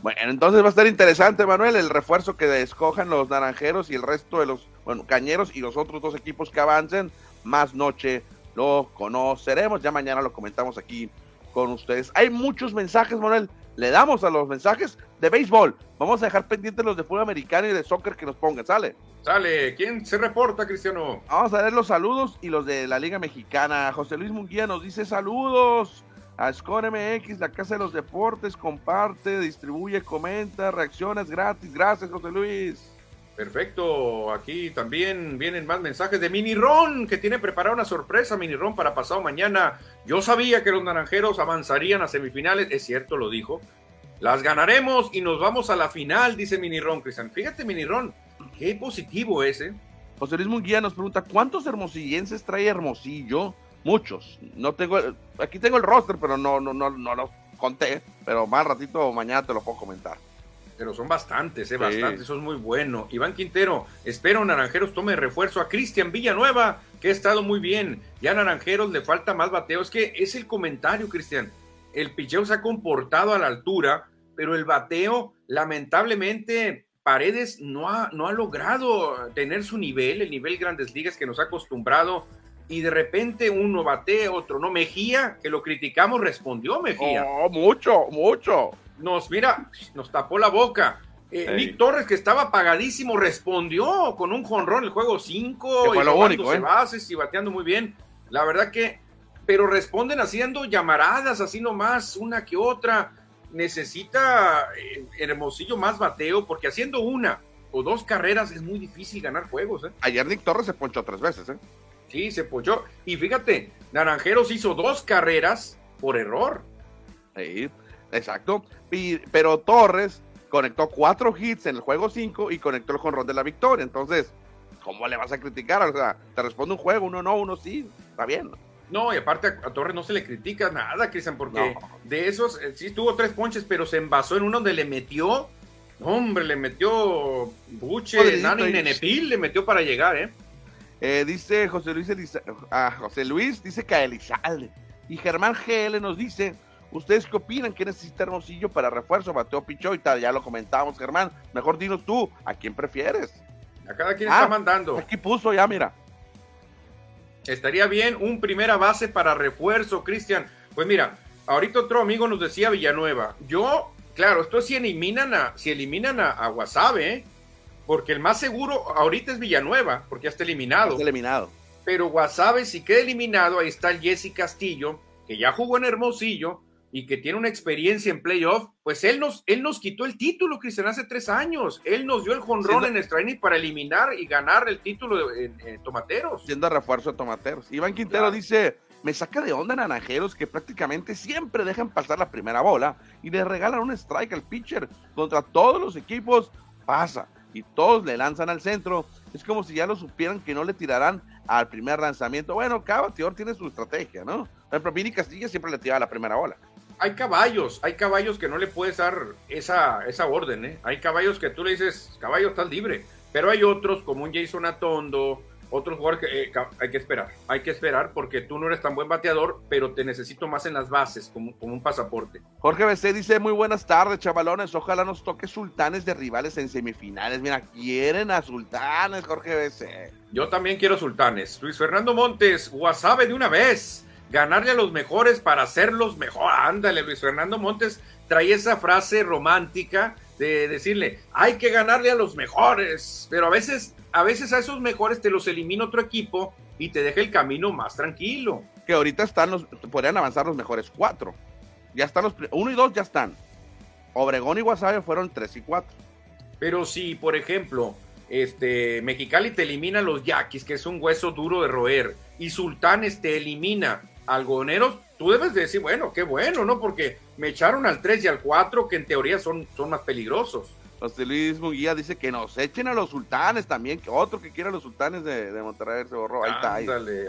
Bueno, entonces va a estar interesante, Manuel, el refuerzo que escojan los naranjeros y el resto de los, bueno, cañeros y los otros dos equipos que avancen. Más noche lo conoceremos. Ya mañana lo comentamos aquí con ustedes. Hay muchos mensajes, Manuel. Le damos a los mensajes de béisbol. Vamos a dejar pendientes los de fútbol americano y de soccer que nos pongan. ¿Sale? Sale. ¿Quién se reporta, Cristiano? Vamos a ver los saludos y los de la Liga Mexicana. José Luis Munguía nos dice saludos a Score MX, la Casa de los Deportes. Comparte, distribuye, comenta, reacciones gratis. Gracias, José Luis. Perfecto, aquí también vienen más mensajes de Mini Ron, que tiene preparada una sorpresa, Mini Ron, para pasado mañana. Yo sabía que los naranjeros avanzarían a semifinales, es cierto, lo dijo. Las ganaremos y nos vamos a la final, dice Mini Ron, Cristian. Fíjate, Mini Ron, qué positivo es, ¿eh? José Luis Munguía nos pregunta, ¿cuántos hermosillenses trae Hermosillo? Muchos. No tengo, aquí tengo el roster, pero no, no, no, no lo conté, pero más ratito mañana te lo puedo comentar. Pero son bastantes, ¿eh? Bastantes, eso es muy bueno. Iván Quintero, espero Naranjeros tome refuerzo a Cristian Villanueva, que ha estado muy bien. Ya a Naranjeros le falta más bateo. Es que es el comentario, Cristian. El picheo se ha comportado a la altura, pero el bateo, lamentablemente, Paredes no ha, no ha logrado tener su nivel, el nivel Grandes Ligas que nos ha acostumbrado. Y de repente uno batea, otro no. Mejía, que lo criticamos, respondió Mejía. Oh, mucho, mucho nos, mira, nos tapó la boca. Eh, Nick Torres, que estaba apagadísimo, respondió con un jonrón el juego 5 y lo único, ¿eh? bases y bateando muy bien. La verdad que, pero responden haciendo llamaradas, así nomás, una que otra. Necesita eh, Hermosillo más bateo, porque haciendo una o dos carreras es muy difícil ganar juegos. ¿eh? Ayer Nick Torres se ponchó tres veces. ¿eh? Sí, se ponchó. Y fíjate, Naranjeros hizo dos carreras por error. Sí. Exacto. pero Torres conectó cuatro hits en el juego 5 y conectó el jonrón de la victoria. Entonces, ¿cómo le vas a criticar? O sea, te responde un juego, uno no, uno sí, está bien. No, y aparte a, Torres no se le critica nada, Cristian, porque de esos, eh, sí tuvo tres ponches, pero se envasó en uno donde le metió, hombre, le metió Buche, Nani Nenepil, le metió para llegar, ¿eh? eh dice José Luis, ah, José Luis dice que a Elizalde. Y Germán GL nos dice, ¿Ustedes qué opinan? ¿Qué necesita Hermosillo para refuerzo? Mateo Pichó y tal, ya lo comentábamos, Germán. Mejor dinos tú, ¿a quién prefieres? A cada quien está ah, mandando. Aquí puso ya, mira. Estaría bien un primera base para refuerzo, Cristian. Pues mira, ahorita otro amigo nos decía Villanueva. Yo, claro, esto si eliminan a, si eliminan a, a Wasabe, ¿eh? porque el más seguro ahorita es Villanueva, porque ya está eliminado. Está eliminado. Pero Wasabe, si queda eliminado, ahí está el Jesse Castillo, que ya jugó en Hermosillo, y que tiene una experiencia en playoff, pues él nos, él nos quitó el título, Cristian, hace tres años. Él nos dio el jonrón en Straining para eliminar y ganar el título en, Tomateros. Siendo refuerzo de Tomateros. Iván Quintero dice, me saca de onda naranjeros que prácticamente siempre dejan pasar la primera bola y le regalan un strike al pitcher. Contra todos los equipos pasa y todos le lanzan al centro. Es como si ya lo supieran que no le tirarán al primer lanzamiento. Bueno, cada bateador tiene su estrategia, ¿no? Por ejemplo, Vini Castilla siempre le tiraba la primera bola hay caballos, hay caballos que no le puedes dar esa, esa orden, ¿eh? Hay caballos que tú le dices, caballo, estás libre. Pero hay otros, como un Jason Atondo, otros jugadores que eh, hay que esperar. Hay que esperar porque tú no eres tan buen bateador, pero te necesito más en las bases, como, como un pasaporte. Jorge BC dice, muy buenas tardes, chavalones. Ojalá nos toque sultanes de rivales en semifinales. Mira, quieren a sultanes, Jorge BC. Yo también quiero sultanes. Luis Fernando Montes, Wasabe de una vez ganarle a los mejores para los mejor. Ándale, Luis Fernando Montes trae esa frase romántica de decirle, hay que ganarle a los mejores, pero a veces, a veces a esos mejores te los elimina otro equipo y te deja el camino más tranquilo. Que ahorita están los, podrían avanzar los mejores cuatro. Ya están los, uno y dos ya están. Obregón y Guasave fueron tres y cuatro. Pero si, por ejemplo, este, Mexicali te elimina los Yaquis, que es un hueso duro de roer, y Sultanes te elimina algodoneros, tú debes decir, bueno, qué bueno, ¿no? Porque me echaron al 3 y al 4, que en teoría son, son más peligrosos. José Luis Muguía dice que nos echen a los sultanes también, que otro que quiera a los sultanes de, Monterrey se borró. Ahí está.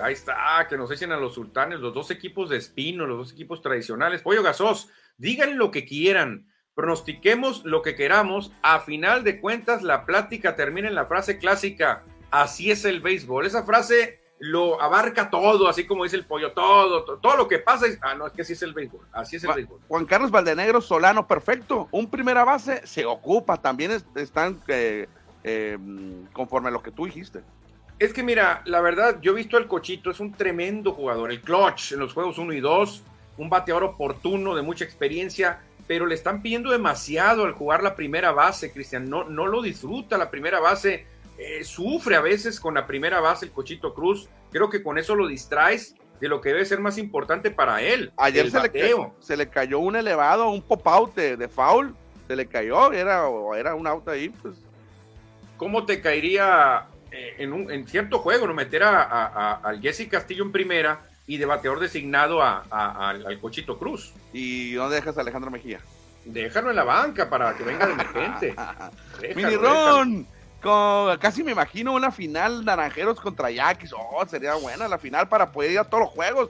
Ahí. está, que nos echen a los sultanes, los dos equipos de Espino, los dos equipos tradicionales. Pollo Gasos, digan lo que quieran, pronostiquemos lo que queramos. A final de cuentas, la plática termina en la frase clásica: así es el béisbol. Esa frase lo abarca todo, así como dice el pollo, todo, todo, lo que pasa es, ah, no, es que así es el béisbol, así es el béisbol. Juan Carlos Valdenegro Solano, perfecto, un primera base se ocupa, también están eh, eh, conforme a lo que tú dijiste. Es que mira, la verdad, yo he visto al Cochito, es un tremendo jugador, el clutch en los juegos 1 y 2, un bateador oportuno, de mucha experiencia, pero le están pidiendo demasiado al jugar la primera base, Cristian, no, no lo disfruta la primera base eh, sufre a veces con la primera base el Cochito Cruz. Creo que con eso lo distraes de lo que debe ser más importante para él. Ayer se le, cayó, se le, cayó, un elevado, un pop-out de, foul. Se le cayó, era, era un out ahí. Pues. ¿Cómo te caería eh, en, un, en cierto juego no meter a, al Jesse Castillo en primera y de bateador designado al Cochito Cruz? ¿Y dónde dejas a Alejandro Mejía? Déjalo en la banca para que venga de emergente. Mini Ron, casi me imagino una final Naranjeros contra Yaquis. Oh, sería buena la final para poder ir a todos los juegos.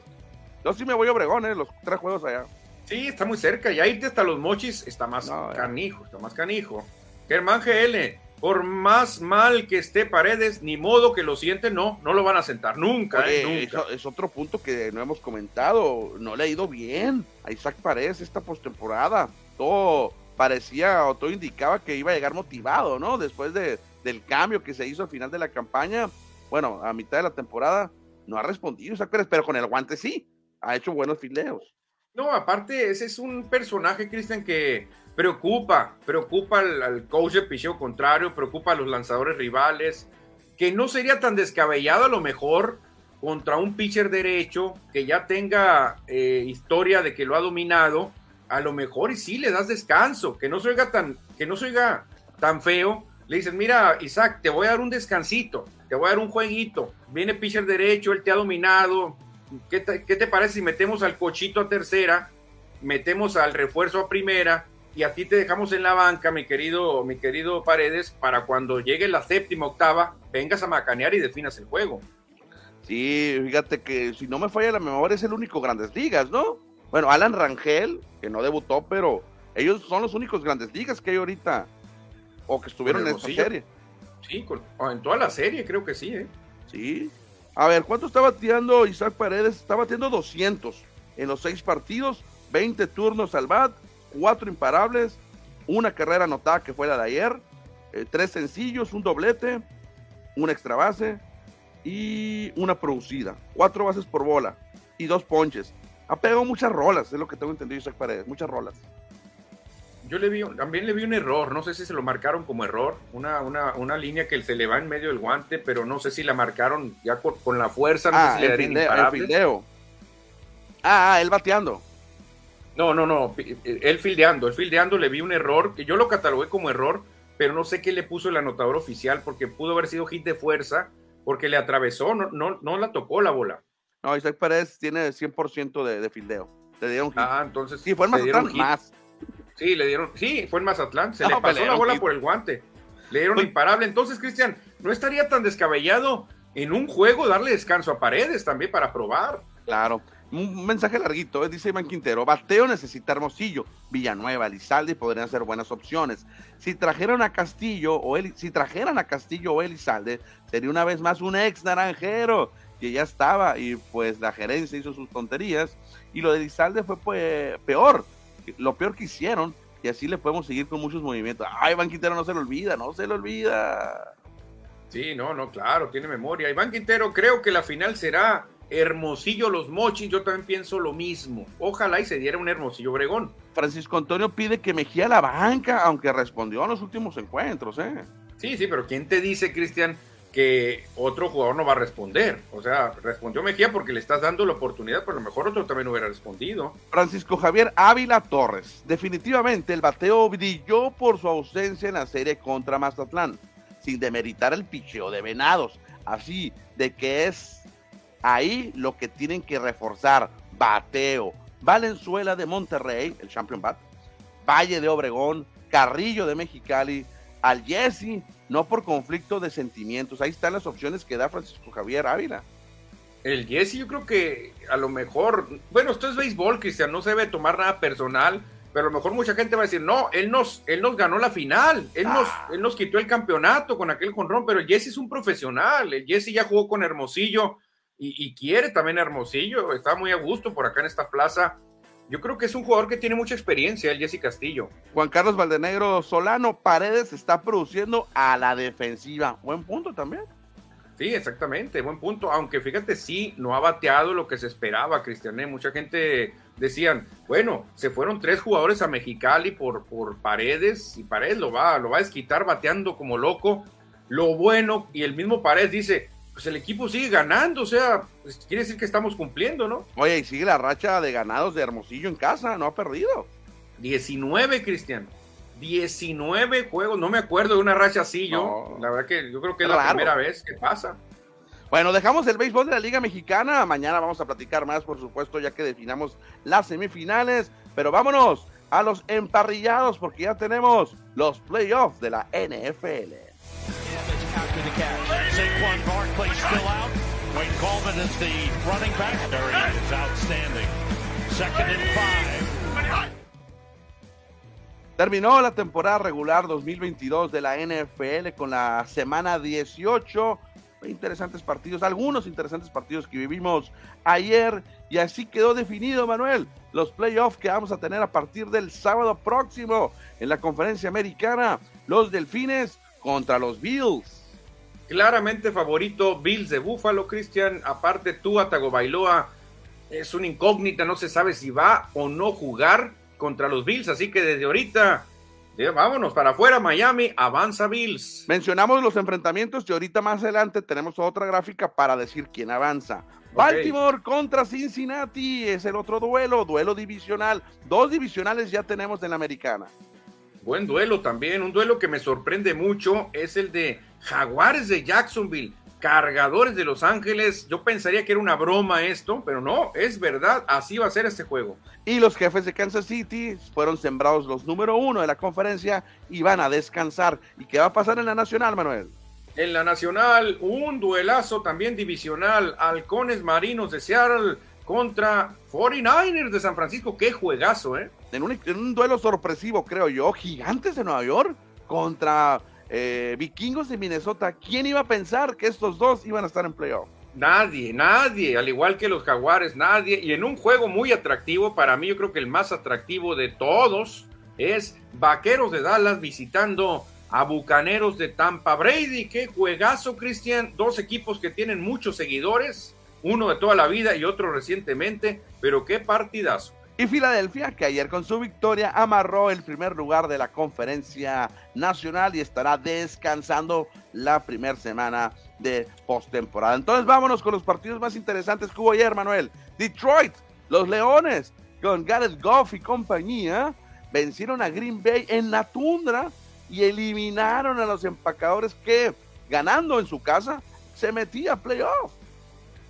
Yo sí me voy a Obregón, eh, los tres juegos allá. Sí, está muy cerca. Ya irte hasta los mochis está más canijo, está más canijo. Germán GL, por más mal que esté Paredes, ni modo que lo siente, no, no lo van a sentar nunca. eh, es otro punto que no hemos comentado. No le ha ido bien a Isaac Paredes esta postemporada. Todo parecía o todo indicaba que iba a llegar motivado, ¿no? Después de, del cambio que se hizo al final de la campaña, bueno, a mitad de la temporada, no ha respondido, pero con el guante sí, ha hecho buenos fileos. No, aparte, ese es un personaje, Cristian, que preocupa, preocupa al, coach de picheo contrario, preocupa a los lanzadores rivales, que no sería tan descabellado a lo mejor contra un pitcher derecho que ya tenga eh, historia de que lo ha dominado, a lo mejor y sí le das descanso, que no se tan, que no se oiga tan feo, le dices, mira, Isaac, te voy a dar un descansito, te voy a dar un jueguito. Viene pitcher derecho, él te ha dominado. ¿Qué te, parece si metemos al cochito a tercera? metemos al refuerzo a primera y a ti te dejamos en la banca, mi querido, mi querido Paredes, para cuando llegue la séptima, octava, vengas a macanear y definas el juego. Sí, fíjate que si no me falla la memoria es el único Grandes Ligas, ¿no? Bueno, Alan Rangel, que no debutó, pero ellos son los únicos Grandes Ligas que hay ahorita o que estuvieron en esta serie. Sí, en toda la serie creo que sí, ¿eh? Sí. A ver, ¿cuánto está bateando Isaac Paredes? Está batiendo 200 en los seis partidos, 20 turnos al bat, cuatro imparables, una carrera anotada que fue la de ayer, eh, tres sencillos, un doblete, una extra base y una producida, cuatro bases por bola y dos ponches. Ha pegado muchas rolas, es lo que tengo entendido Isaac Paredes, muchas rolas. Yo le vi, también le vi un error, no sé si se lo marcaron como error, una, una, una línea que se le va en medio del guante, pero no sé si la marcaron ya con, la fuerza, no ah, sé si el, el Ah, ah, él bateando. No, no, no, él fildeando, él fildeando le vi un error, que yo lo catalogué como error, pero no sé qué le puso el anotador oficial, porque pudo haber sido hit de fuerza, porque le atravesó, no, no, no la tocó la bola. No, Isaac Pérez tiene 100% de, de fildeo. Le dieron hit. Ah, entonces. Sí, fue Mazatlán más. Sí, le dieron, sí, fue en Mazatlán, se le pasó la bola por el guante. Le dieron pues imparable. Entonces, Cristian, no estaría tan descabellado en un juego darle descanso a Paredes también para probar. Claro. Un mensaje larguito, ¿eh? dice Iván Quintero. Bateo necesita Hermosillo, Villanueva, Elizalde podrían ser buenas opciones. Si trajeran a Castillo o si trajeran a Castillo o Elizalde, sería una vez más un ex naranjero que ya estaba y pues la gerencia hizo sus tonterías y lo de Elizalde fue pues, peor, lo peor que hicieron y así le podemos seguir con muchos movimientos. Ay, Iván Quintero no se lo olvida, no se lo olvida. Sí, no, no, claro, tiene memoria. Iván Quintero, creo que la final será Hermosillo Los Mochis, yo también pienso lo mismo. Ojalá y se diera un Hermosillo Obregón. Francisco Antonio pide que Mejía la banca, aunque respondió a los últimos encuentros, ¿eh? Sí, sí, pero ¿quién te dice, Cristian, que otro jugador no va a responder? O sea, respondió Mejía porque le estás dando la oportunidad, pero a lo mejor otro también hubiera respondido. Francisco Javier Ávila Torres. Definitivamente el bateo brilló por su ausencia en la serie contra Mazatlán, sin demeritar el picheo de Venados. Así de que es Ahí lo que tienen que reforzar, bateo. Valenzuela de Monterrey, el champion bat. Valle de Obregón, Carrillo de Mexicali, al Jesse, no por conflicto de sentimientos. Ahí están las opciones que da Francisco Javier Ávila. El Jesse, yo creo que a lo mejor, bueno, esto es béisbol, Cristian, no se debe tomar nada personal, pero a lo mejor mucha gente va a decir, no, él nos, él nos ganó la final, él, nos, ah. él nos quitó el campeonato con aquel jonrón, pero el Jesse es un profesional, el Jesse ya jugó con Hermosillo, y, quiere también Hermosillo, está muy a gusto por acá en esta plaza. Yo creo que es un jugador que tiene mucha experiencia, el Jesse Castillo. Juan Carlos Valdenegro Solano, Paredes está produciendo a la defensiva. Buen punto también. Sí, exactamente, buen punto. Aunque fíjate, sí, no ha bateado lo que se esperaba, Cristian. ¿eh? Mucha gente decían, bueno, se fueron tres jugadores a Mexicali por, por Paredes y Paredes lo va, lo va a desquitar bateando como loco. Lo bueno, y el mismo Paredes dice, pues el equipo sigue ganando, o sea, pues quiere decir que estamos cumpliendo, ¿no? Oye, y sigue la racha de ganados de Hermosillo en casa, no ha perdido. 19, Cristian. 19 juegos, no me acuerdo de una racha así yo. La verdad que yo creo que es la primera vez que pasa. Bueno, dejamos el béisbol de la Liga Mexicana. Mañana vamos a platicar más, por supuesto, ya que definamos las semifinales. Pero vámonos a los emparrillados, porque ya tenemos los playoffs de la NFL. Terminó la temporada regular 2022 de la NFL con la semana 18. Interesantes partidos, algunos interesantes partidos que vivimos ayer y así quedó definido, Manuel, los playoffs que vamos a tener a partir del sábado próximo en la conferencia americana. Los Delfines contra los Bills. Claramente favorito Bills de Búfalo, Cristian. Aparte, tú, Bailoa, es una incógnita, no se sabe si va o no jugar contra los Bills. Así que desde ahorita, vámonos para afuera, Miami, avanza Bills. Mencionamos los enfrentamientos y ahorita más adelante tenemos otra gráfica para decir quién avanza. Baltimore contra Cincinnati es el otro duelo, duelo divisional. Dos divisionales ya tenemos en la americana. Buen duelo también, un duelo que me sorprende mucho es el de Jaguares de Jacksonville. cargadores de Los Ángeles. Yo pensaría que era una broma esto, pero no, es verdad, así va a ser este juego. Y los jefes de Kansas City fueron sembrados los número uno de la conferencia y van a descansar. ¿Y qué va a pasar en la Nacional, Manuel? En la Nacional, un duelazo también divisional. Halcones Marinos de Seattle contra 49ers de San Francisco. Qué juegazo, ¿eh? En un, en un duelo sorpresivo, creo yo. Gigantes de Nueva York contra eh, vikingos de Minnesota. ¿Quién iba a pensar que estos dos iban a estar en playoff? Nadie, nadie, al igual que los Jaguares, nadie. Y en un juego muy atractivo, para mí yo creo que el más atractivo de todos es Vaqueros de Dallas visitando a Bucaneros de Tampa. Brady, qué juegazo, Cristian. Dos equipos que tienen muchos seguidores, uno de toda la vida y otro recientemente, pero qué partidazo. Y Filadelfia, que ayer con su victoria amarró el primer lugar de la conferencia nacional y estará descansando la primera semana de postemporada. Entonces vámonos con los partidos más interesantes que hubo ayer, Manuel. Detroit, los Leones, con Gareth Goff y compañía, vencieron a Green Bay en la tundra y eliminaron a los empacadores que, ganando en su casa, se metía a playoff.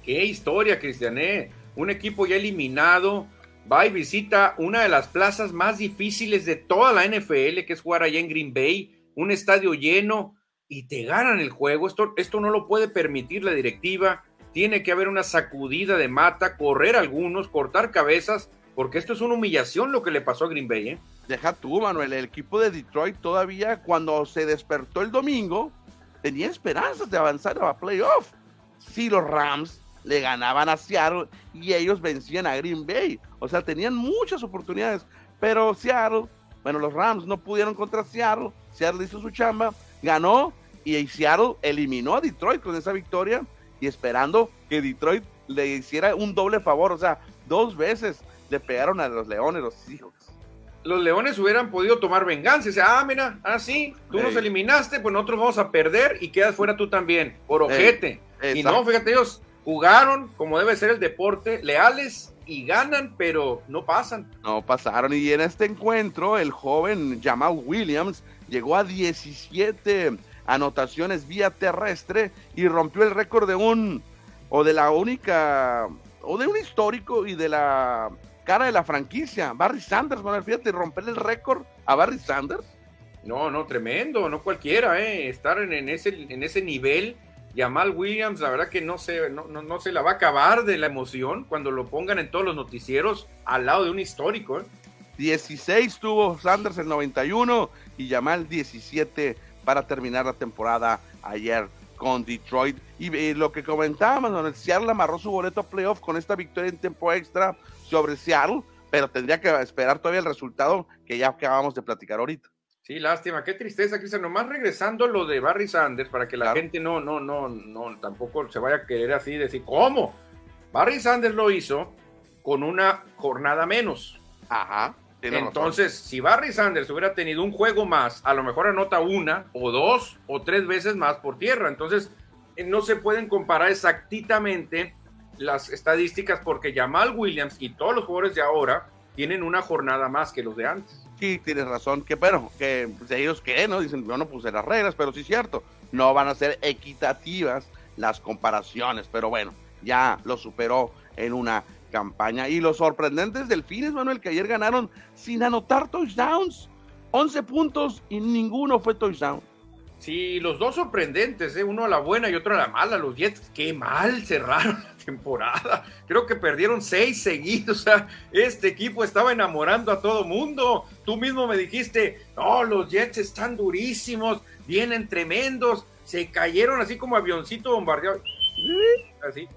Qué historia, Cristiané. Un equipo ya eliminado va y visita una de las plazas más difíciles de toda la NFL, que es jugar allá en Green Bay, un estadio lleno y te ganan el juego. Esto, esto no lo puede permitir la directiva. Tiene que haber una sacudida de mata, correr algunos, cortar cabezas, porque esto es una humillación lo que le pasó a Green Bay. ¿eh? Deja tú, Manuel, el equipo de Detroit todavía cuando se despertó el domingo tenía esperanzas de avanzar a playoff. Si los Rams le ganaban a Seattle y ellos vencían a Green Bay. O sea, tenían muchas oportunidades, pero Seattle, bueno, los Rams no pudieron contra Seattle, Seattle hizo su chamba, ganó y Seattle eliminó a Detroit con esa victoria y esperando que Detroit le hiciera un doble favor, o sea, dos veces le pegaron a los Leones, los hijos. Los Leones hubieran podido tomar venganza, o sea, ah, mira, ah, sí, tú nos eliminaste, pues nosotros vamos a perder y quedas fuera tú también, por ojete. y no, fíjate, ellos jugaron como debe ser el deporte, leales y ganan, pero no pasan. No pasaron. Y en este encuentro, el joven Jamal Williams llegó a 17 anotaciones vía terrestre y rompió el récord de un, o de la única, o de un histórico y de la cara de la franquicia, Barry Sanders. Bueno, fíjate, romper el récord a Barry Sanders. No, no, tremendo, no cualquiera, ¿eh? estar en, en, ese, en ese nivel Jamal Williams, la verdad que no se, no, no, se la va a acabar de la emoción cuando lo pongan en todos los noticieros al lado de un histórico. 16 ¿eh? tuvo Sanders en 91 y Jamal 17 para terminar la temporada ayer con Detroit. Y, eh, lo que comentábamos, donde Seattle amarró su boleto a playoff con esta victoria en tiempo extra sobre Seattle, pero tendría que esperar todavía el resultado que ya acabamos de platicar ahorita. Sí, lástima, qué tristeza, Cristian. Nomás regresando lo de Barry Sanders, para que la gente no, no, no, no, tampoco se vaya a querer así decir, ¿cómo? Barry Sanders lo hizo con una jornada menos. Ajá. Entonces, si Barry Sanders hubiera tenido un juego más, a lo mejor anota una o dos o tres veces más por tierra. Entonces, eh, no se pueden comparar exactamente las estadísticas porque Jamal Williams y todos los jugadores de ahora tienen una jornada más que los de antes. Sí, tienes razón, que bueno, que ellos que ¿no? Dicen, yo no puse las reglas, pero sí es cierto, no van a ser equitativas las comparaciones, pero bueno, ya lo superó en una campaña. Y los sorprendentes delfines, Manuel, que ayer ganaron sin anotar touchdowns, 11 puntos y ninguno fue touchdown. Sí, los dos sorprendentes, ¿eh? uno a la buena y otro a la mala. Los Jets, qué mal cerraron la temporada. Creo que perdieron seis seguidos. O sea, este equipo estaba enamorando a todo mundo. Tú mismo me dijiste, no, los Jets están durísimos, vienen tremendos. Se cayeron así como avioncito bombardeado. Así.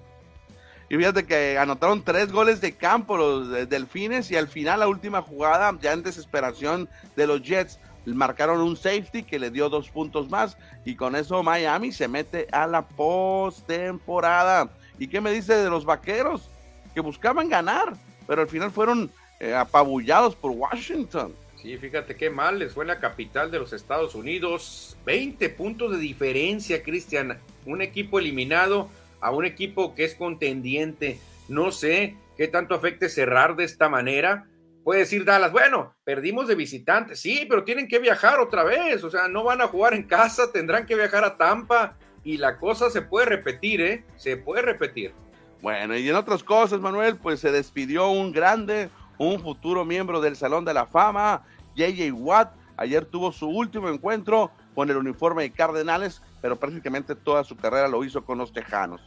Y fíjate que anotaron tres goles de campo los Delfines y al final la última jugada, ya en desesperación de los Jets, marcaron un safety que le dio dos puntos más y con eso Miami se mete a la postemporada. ¿Y qué me dice de los vaqueros? Que buscaban ganar, pero al final fueron eh, apabullados por Washington. Sí, fíjate qué mal les fue la capital de los Estados Unidos. 20 puntos de diferencia, Cristian. Un equipo eliminado a un equipo que es contendiente. No sé qué tanto afecte cerrar de esta manera Puede decir Dallas, bueno, perdimos de visitantes, sí, pero tienen que viajar otra vez, o sea, no van a jugar en casa, tendrán que viajar a Tampa. y la cosa se puede repetir, ¿eh? Se puede repetir. Bueno, y en otras cosas, Manuel, pues se despidió un grande, un futuro miembro del Salón de la Fama, JJ Watt. Ayer tuvo su último encuentro con el uniforme de Cardenales, pero prácticamente toda su carrera lo hizo con los Tejanos.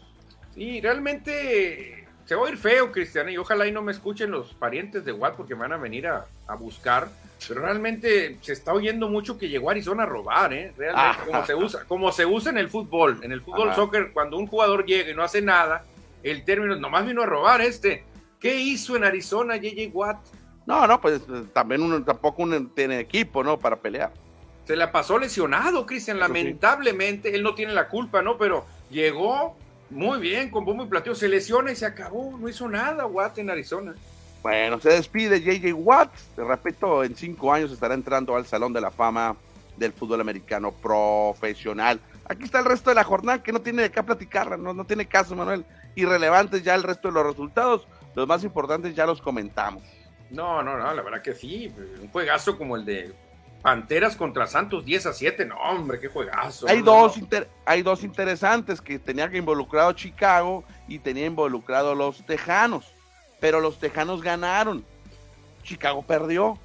Sí, realmente se va a ir feo, Cristian, y ojalá y no me escuchen los parientes de Watt porque me van a venir a, buscar. Pero realmente se está oyendo mucho que llegó a Arizona a robar, ¿eh? Realmente, ah. como se usa, como se usa en el fútbol. En el fútbol soccer, cuando un jugador llega y no hace nada, el término, nomás vino a robar este. ¿Qué hizo en Arizona JJ Watt? No, no, pues también uno tampoco uno tiene equipo, ¿no? Para pelear. Se la pasó lesionado, Cristian. Lamentablemente, él no tiene la culpa, ¿no? Pero llegó muy bien, con bombo y plateo. Se lesiona y se acabó. No hizo nada Watt en Arizona. Bueno, se despide JJ Watt. De repito, en cinco años estará entrando al Salón de la Fama del fútbol americano profesional. Aquí está el resto de la jornada que no tiene de qué platicar, no, no tiene caso, Manuel irrelevantes ya el resto de los resultados. Los más importantes ya los comentamos. No, no, no, la verdad que sí. Un juegazo como el de Panteras contra Santos 10 a 7. No, hombre, qué juegazo. Hay, dos, hay dos interesantes que tenía que involucrado Chicago y tenía involucrado los Tejanos. Pero los Tejanos ganaron. Chicago perdió.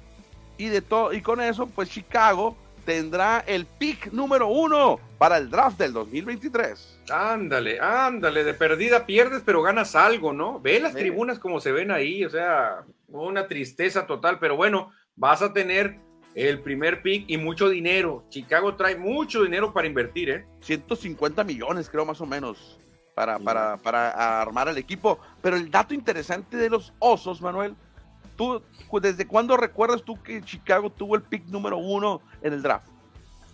Y, de todo, y con eso, pues Chicago tendrá el pick número uno para el draft del 2023. Ándale, ándale, de perdida pierdes, pero ganas algo, ¿no? Ve las tribunas como se ven ahí, o sea, una tristeza total, pero bueno, vas a tener el primer pick y mucho dinero. Chicago trae mucho dinero para invertir, ¿eh? 150 millones, creo, más o menos, para, para, para armar el equipo. Pero el dato interesante de los osos, Manuel, ¿Tú, ¿Desde cuándo recuerdas tú que Chicago tuvo el pick número uno en el draft?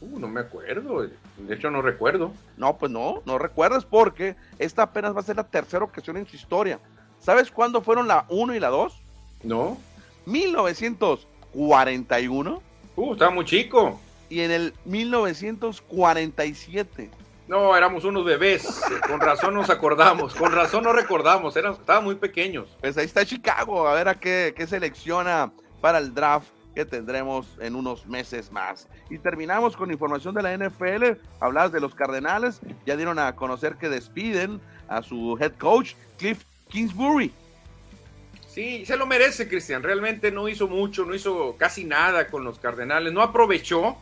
Uh, no me acuerdo. De hecho, no recuerdo. No, pues no, no recuerdas porque esta apenas va a ser la tercera ocasión en su historia. ¿Sabes cuándo fueron la 1 y la 2? No. 1941. Uh, estaba muy chico. Y en el 1947. No, éramos unos bebés. Con razón nos acordamos. Con razón no recordamos. Era, estaban muy pequeños. Pues ahí está Chicago. A ver a qué, qué selecciona para el draft que tendremos en unos meses más. Y terminamos con información de la NFL. Hablas de los Cardenales. Ya dieron a conocer que despiden a su head coach, Cliff Kingsbury. Sí, se lo merece, Cristian. Realmente no hizo mucho, no hizo casi nada con los Cardenales. No aprovechó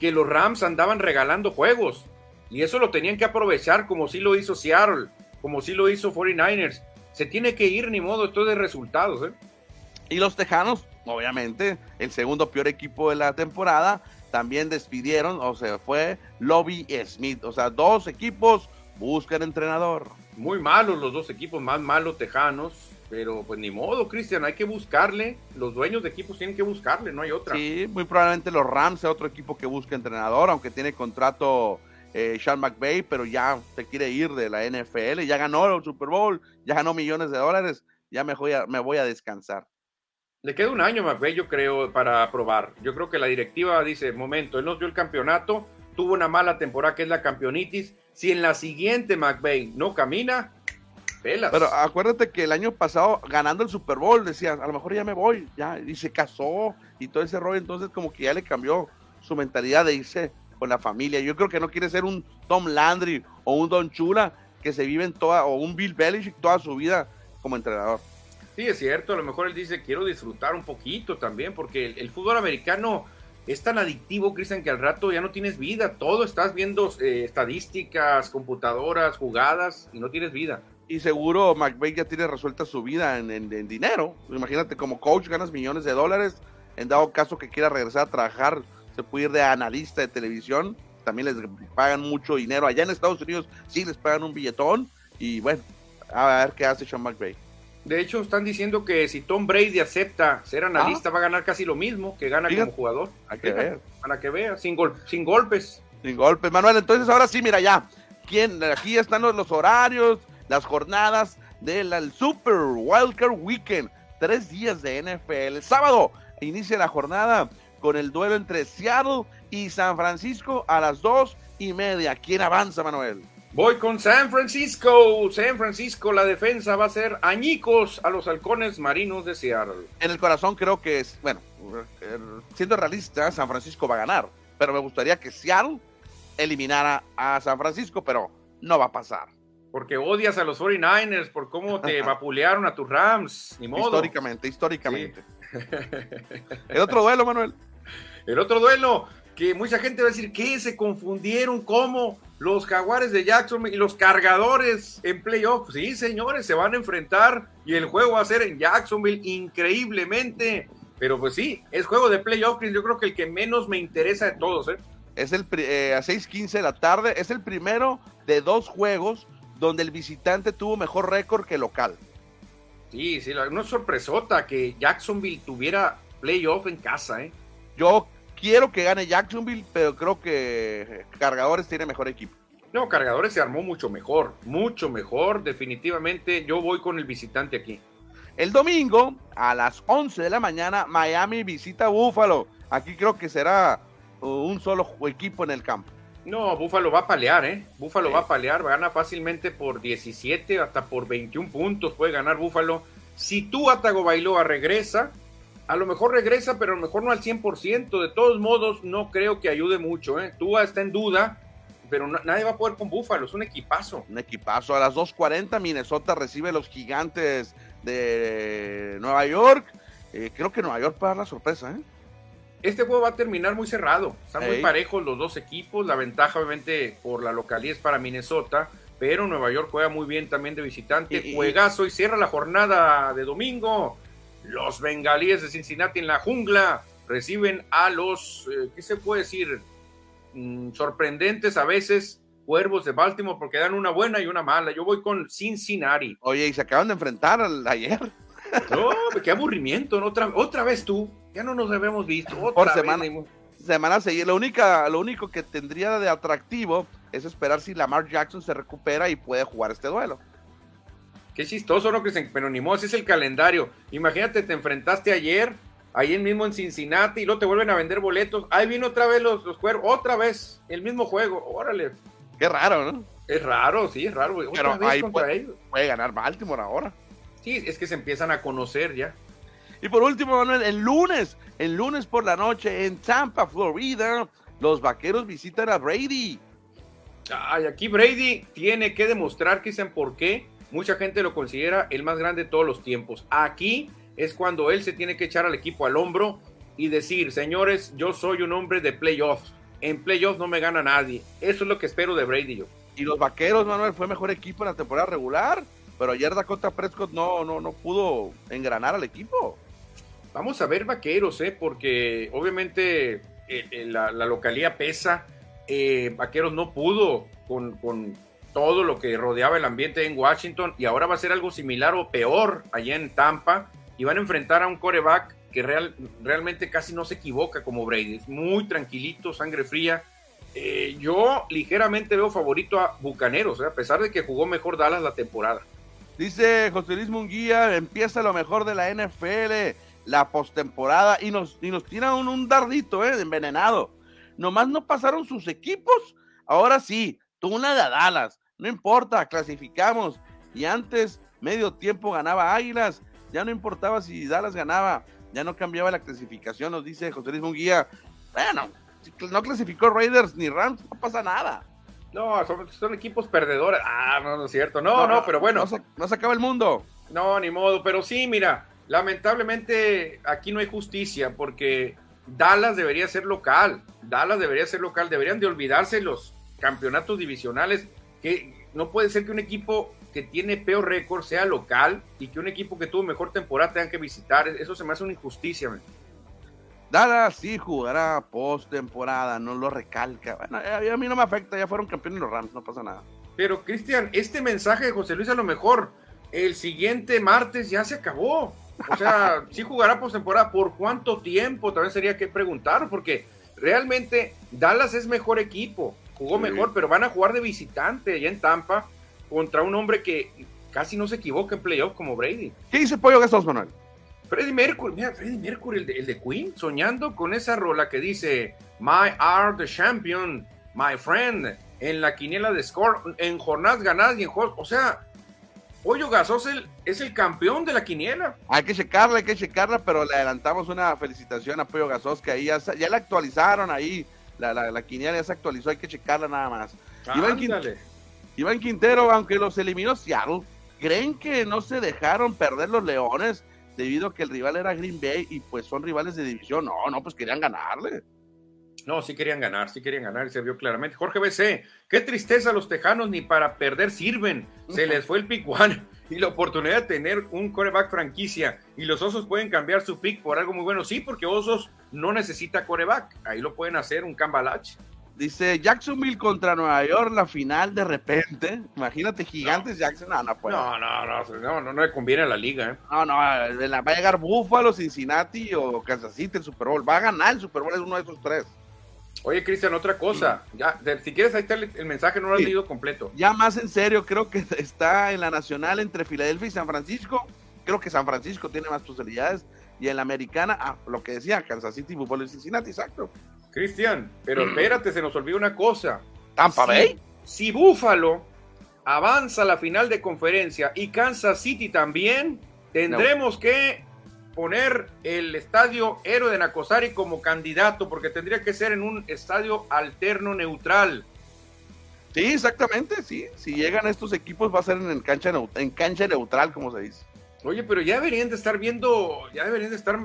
que los Rams andaban regalando juegos. Y eso lo tenían que aprovechar como si lo hizo Seattle, como si lo hizo 49ers. Se tiene que ir, ni modo, esto de resultados. ¿eh? Y los Tejanos, obviamente, el segundo peor equipo de la temporada, también despidieron, o sea, fue Lobby Smith. O sea, dos equipos buscan entrenador. Muy malos los dos equipos, más malos Tejanos. Pero pues ni modo, Cristian, hay que buscarle. Los dueños de equipos tienen que buscarle, no hay otra. Sí, muy probablemente los Rams sea otro equipo que busque entrenador, aunque tiene contrato eh, Sean McVay, pero ya se quiere ir de la NFL, ya ganó el Super Bowl, ya ganó millones de dólares, ya me voy a, me voy a descansar. Le queda un año McVay, yo creo, para probar. Yo creo que la directiva dice, momento, él nos dio el campeonato, tuvo una mala temporada que es la campeonitis. Si en la siguiente McVay no camina, pelas. Pero acuérdate que el año pasado, ganando el Super Bowl, decía, a lo mejor ya me voy, ya, y se casó y todo ese rollo, entonces como que ya le cambió su mentalidad de irse con la familia. Yo creo que no quiere ser un Tom Landry o un Don Chula que se vive en toda, o un Bill Belichick toda su vida como entrenador. Sí, es cierto, a lo mejor él dice, quiero disfrutar un poquito también, porque el, fútbol americano es tan adictivo, Cristian, que al rato ya no tienes vida, todo estás viendo eh, estadísticas, computadoras, jugadas, y no tienes vida. Y seguro McVeigh ya tiene resuelta su vida en, en dinero. Imagínate, como coach ganas millones de dólares, en dado caso que quiera regresar a trabajar se puede ir de analista de televisión, también les pagan mucho dinero. Allá en Estados Unidos sí les pagan un billetón y bueno, a ver qué hace Sean McVay. De hecho, están diciendo que si Tom Brady acepta ser analista, ah. va a ganar casi lo mismo que gana como jugador. Hay que ver. Para que vea, sin, sin golpes. Sin golpes, Manuel. Entonces, ahora sí, mira ya. ¿Quién? Aquí están los, los horarios, las jornadas del Super Wildcard Weekend. Tres días de NFL. El sábado inicia la jornada con el duelo entre Seattle y San Francisco a las dos y media. ¿Quién avanza, Manuel? Voy con San Francisco. San Francisco, la defensa va a ser añicos a los halcones marinos de Seattle. En el corazón creo que es, bueno, siendo realista, San Francisco va a ganar. Pero me gustaría que Seattle eliminara a San Francisco, pero no va a pasar. Porque odias a los 49ers por cómo te vapulearon a tus Rams, ni modo. Históricamente, históricamente. El otro duelo, Manuel. El otro duelo, que mucha gente va a decir, ¿qué? Se confundieron, ¿cómo? Los jaguares de Jackson y los cargadores en playoff. Sí, señores, se van a enfrentar y el juego va a ser en Jacksonville increíblemente. Pero pues sí, es juego de playoff, yo creo que el que menos me interesa de todos, ¿eh? Es el eh, a 6:15 de la tarde, es el primero de dos juegos donde el visitante tuvo mejor récord que local. Sí, sí, una sorpresota que Jacksonville tuviera playoff en casa, ¿eh? Yo quiero que gane Jacksonville, pero creo que Cargadores tiene mejor equipo. No, Cargadores se armó mucho mejor, mucho mejor, definitivamente. Yo voy con el visitante aquí. El domingo a las 11 de la mañana, Miami visita Buffalo. Aquí creo que será un solo equipo en el campo. No, Búfalo va a palear, ¿eh? Búfalo va a palear, gana fácilmente por 17, hasta por 21 puntos puede ganar Búfalo. Si tú, Atago Bailoa, regresa, a lo mejor regresa, pero a lo mejor no al 100%. De todos modos, no creo que ayude mucho, ¿eh? Tú está en duda, pero nadie va a poder con Búfalo, es un equipazo. Un equipazo. A las 2.40, Minnesota recibe los gigantes de Nueva York. Eh, creo que Nueva York puede dar la sorpresa, ¿eh? Este juego va a terminar muy cerrado. Están muy parejos los dos equipos. La ventaja, obviamente, por la localidad es para Minnesota. Pero Nueva York juega muy bien también de visitante. Y, Juegazo y cierra la jornada de domingo. Los bengalíes de Cincinnati en la jungla reciben a los, eh, ¿qué se puede decir? Mm, sorprendentes a veces cuervos de Baltimore porque dan una buena y una mala. Yo voy con Cincinnati. Oye, y se acaban de enfrentar ayer. No, qué aburrimiento, otra, otra vez tú. Ya no nos habíamos visto. Por semana, semana seguir. Lo, única, lo único que tendría de atractivo es esperar si Lamar Jackson se recupera y puede jugar este duelo. Qué chistoso, ¿no? Que se, pero ni modo, ese es el calendario. Imagínate, te enfrentaste ayer, ahí mismo en Cincinnati, y luego te vuelven a vender boletos. Ahí vino otra vez los, los cuervos, otra vez, el mismo juego. Órale. Qué raro, ¿no? Es raro, sí, es raro. Pero ahí puede, puede ganar Baltimore ahora. Sí, es que se empiezan a conocer ya. Y por último, Manuel, el lunes, el lunes por la noche en Tampa, Florida, los vaqueros visitan a Brady. Ay, aquí Brady tiene que demostrar que sean por qué mucha gente lo considera el más grande de todos los tiempos. Aquí es cuando él se tiene que echar al equipo al hombro y decir, señores, yo soy un hombre de playoffs. En playoffs no me gana nadie. Eso es lo que espero de Brady yo. Y los vaqueros, Manuel, fue mejor equipo en la temporada regular, pero ayer Dakota Prescott no, no, no pudo engranar al equipo. Vamos a ver vaqueros, ¿eh? porque obviamente eh, eh, la, localía pesa. Eh, vaqueros no pudo con, todo lo que rodeaba el ambiente en Washington y ahora va a ser algo similar o peor allá en Tampa y van a enfrentar a un coreback que real, realmente casi no se equivoca como Brady. Es muy tranquilito, sangre fría. yo ligeramente veo favorito a Bucaneros, a pesar de que jugó mejor Dallas la temporada. Dice José Luis Munguía, empieza lo mejor de la NFL la postemporada y nos, y nos tiran un, dardito, ¿eh? Envenenado. Nomás no pasaron sus equipos. Ahora sí, tú una de Dallas. No importa, clasificamos. Y antes, medio tiempo ganaba Águilas. Ya no importaba si Dallas ganaba. Ya no cambiaba la clasificación, nos dice José Luis Munguía. Bueno, no clasificó Raiders ni Rams, no pasa nada. No, son, equipos perdedores. Ah, no, no es cierto. No, no, pero bueno. No no se acaba el mundo. No, ni modo. Pero sí, mira, Lamentablemente aquí no hay justicia porque Dallas debería ser local, Dallas debería ser local, deberían de olvidarse los campeonatos divisionales, que no puede ser que un equipo que tiene peor récord sea local y que un equipo que tuvo mejor temporada tenga que visitar, eso se me hace una injusticia. Dallas sí jugará postemporada, no lo recalca. Bueno, a mí no me afecta, ya fueron campeones los Rams, no pasa nada. Pero Cristian, este mensaje de José Luis a lo mejor el siguiente martes ya se acabó. O sea, si jugará postemporada, ¿por cuánto tiempo? También sería que preguntar, porque realmente Dallas es mejor equipo, jugó mejor, pero van a jugar de visitante allá en Tampa contra un hombre que casi no se equivoca en playoff como Brady. ¿Qué dice Pollo Gastos, Manuel? Freddie Mercury, mira, Freddie Mercury, el de, el de, Queen, soñando con esa rola que dice My Art the Champion, my friend, en la quiniela de score, en jornadas ganadas y en juegos, o sea, Pollo Gasos es el campeón de la quiniela. Hay que checarla, hay que checarla, pero le adelantamos una felicitación a Pollo Gasos, que ahí ya, ya la actualizaron ahí. La, la, quiniela ya se actualizó, hay que checarla nada más. Iván Quintero, aunque los eliminó Seattle, ¿creen que no se dejaron perder los Leones debido a que el rival era Green Bay y pues son rivales de división? No, no, pues querían ganarle. No, sí querían ganar, sí querían ganar y se vio claramente. Jorge BC, qué tristeza los tejanos ni para perder sirven. Se les fue el pick one y la oportunidad de tener un coreback franquicia. Y los osos pueden cambiar su pick por algo muy bueno. Sí, porque osos no necesita coreback. Ahí lo pueden hacer un cambalach. Dice Jacksonville contra Nueva York, la final de repente. Imagínate, gigantes Jackson. No, no, no, no, no, no, no, le conviene a la liga. ¿eh? No, no, va a llegar Buffalo, Cincinnati o Kansas City el Super Bowl. Va a ganar el Super Bowl, es uno de esos tres. Oye, Cristian, otra cosa. Ya, si quieres, ahí está el, mensaje, no lo has leído completo. Ya más en serio, creo que está en la nacional entre Filadelfia y San Francisco. Creo que San Francisco tiene más posibilidades. Y en la americana, ah, lo que decía, Kansas City, Buffalo y Cincinnati, exacto. Cristian, pero mm. espérate, se nos olvidó una cosa. Tampa Bay. Si Buffalo avanza a la final de conferencia y Kansas City también, tendremos que poner el estadio Héroe de Nacosari como candidato, porque tendría que ser en un estadio alterno neutral. Sí, exactamente, sí. Si llegan estos equipos va a ser en cancha, en cancha neutral, como se dice. Oye, pero ya deberían de estar viendo, ya deberían de estar,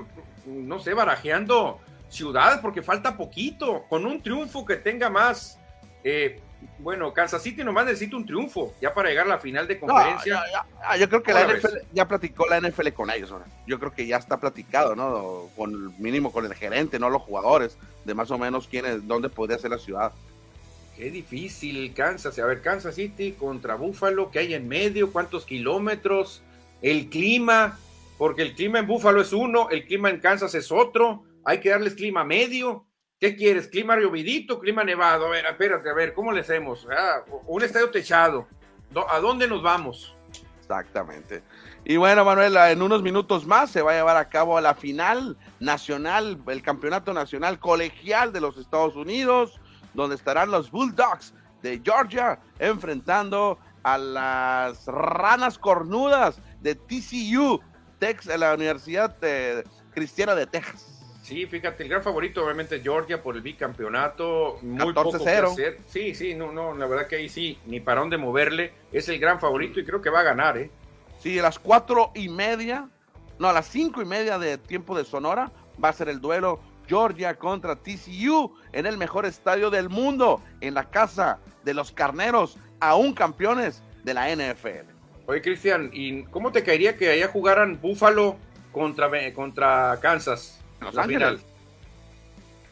no sé, barajeando ciudades, porque falta poquito. Con un triunfo que tenga más eh, bueno, Kansas City nomás necesita un triunfo ya para llegar a la final de conferencia. Ah, yo creo que la NFL ya platicó la NFL con ellos. Yo creo que ya está platicado, ¿no? Con mínimo con el gerente, no los jugadores, de más o menos quién es, dónde podría ser la ciudad. Qué difícil Kansas. A ver, Kansas City contra Buffalo, ¿qué hay en medio? ¿Cuántos kilómetros? El clima, porque el clima en Buffalo es uno, el clima en Kansas es otro. Hay que darles clima medio ¿Qué quieres? ¿Clima llovidito? ¿Clima nevado? A ver, espérate, a ver, ¿cómo le hacemos? Ah, un estadio techado. ¿A dónde nos vamos? Exactamente. Y bueno, Manuela, en unos minutos más se va a llevar a cabo la final nacional, el campeonato nacional colegial de los Estados Unidos, donde estarán los Bulldogs de Georgia enfrentando a las ranas cornudas de TCU, Tex, la Universidad Cristiana de Texas. Sí, fíjate, el gran favorito obviamente Georgia por el bicampeonato, muy poco que hacer. Sí, sí, no, no, la verdad que ahí sí, ni para dónde moverle, es el gran favorito y creo que va a ganar, ¿eh? Sí, a las cuatro y media, no, a las cinco y media de tiempo de Sonora va a ser el duelo Georgia contra TCU en el mejor estadio del mundo, en la casa de los carneros, aún campeones de la NFL. Oye, Cristian, ¿y cómo te caería que allá jugaran Buffalo contra, contra Kansas?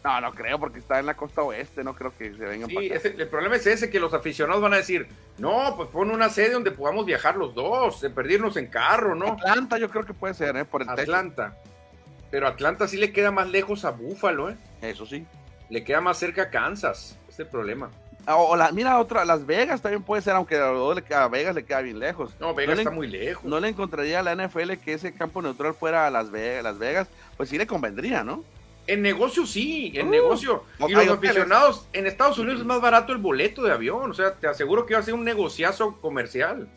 No, no creo, porque está en la costa oeste, no creo que se vengan sí, el problema es ese, que los aficionados van a decir, no, pues pon una sede donde podamos viajar los dos, de perdirnos en carro, ¿no? Atlanta yo creo que puede ser, ¿eh? Por el Atlanta. Pero Atlanta sí le queda más lejos a Búfalo, ¿eh? Eso sí. Le queda más cerca a Kansas, es el problema. O la, mira otra, Las Vegas también puede ser, aunque a, Vegas le queda bien lejos. No, Vegas está muy lejos. No le encontraría a la NFL que ese campo neutral fuera a Las Vegas, Las Vegas, pues sí le convendría, ¿no? En negocio sí, en uh, negocio. Y los aficionados, en Estados Unidos es más barato el boleto de avión, o sea, te aseguro que va a ser un negociazo comercial.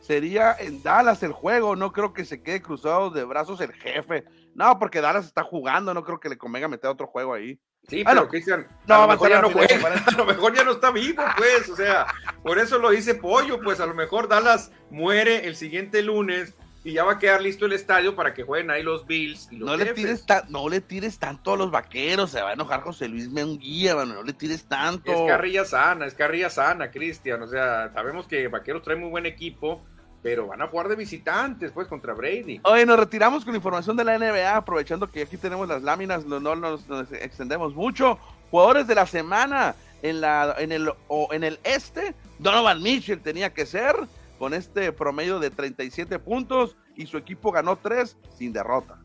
Sería en Dallas el juego, no creo que se quede cruzado de brazos el jefe. No, porque Dallas está jugando, no creo que le convenga meter otro juego ahí. Sí, pero Cristian, no, a lo mejor ya no juega, a lo mejor ya no está vivo, pues, o sea, por eso lo dice Pollo, pues a lo mejor Dallas muere el siguiente lunes y ya va a quedar listo el estadio para que jueguen ahí los Bills y los no le tires no le tires tanto a los vaqueros, se va a enojar José Luis Menguía, no le tires tanto. Es carrilla sana, es carrilla sana, Cristian, o sea, sabemos que Vaqueros trae muy buen equipo, pero van a jugar de visitantes, pues, contra Brady. Oye, nos retiramos con información de la NBA, aprovechando que aquí tenemos las láminas, no, nos, extendemos mucho. Jugadores de la semana en, la, en, el, o en el este, Donovan Mitchell tenía que ser, con este promedio de 37 puntos, y su equipo ganó 3 sin derrota.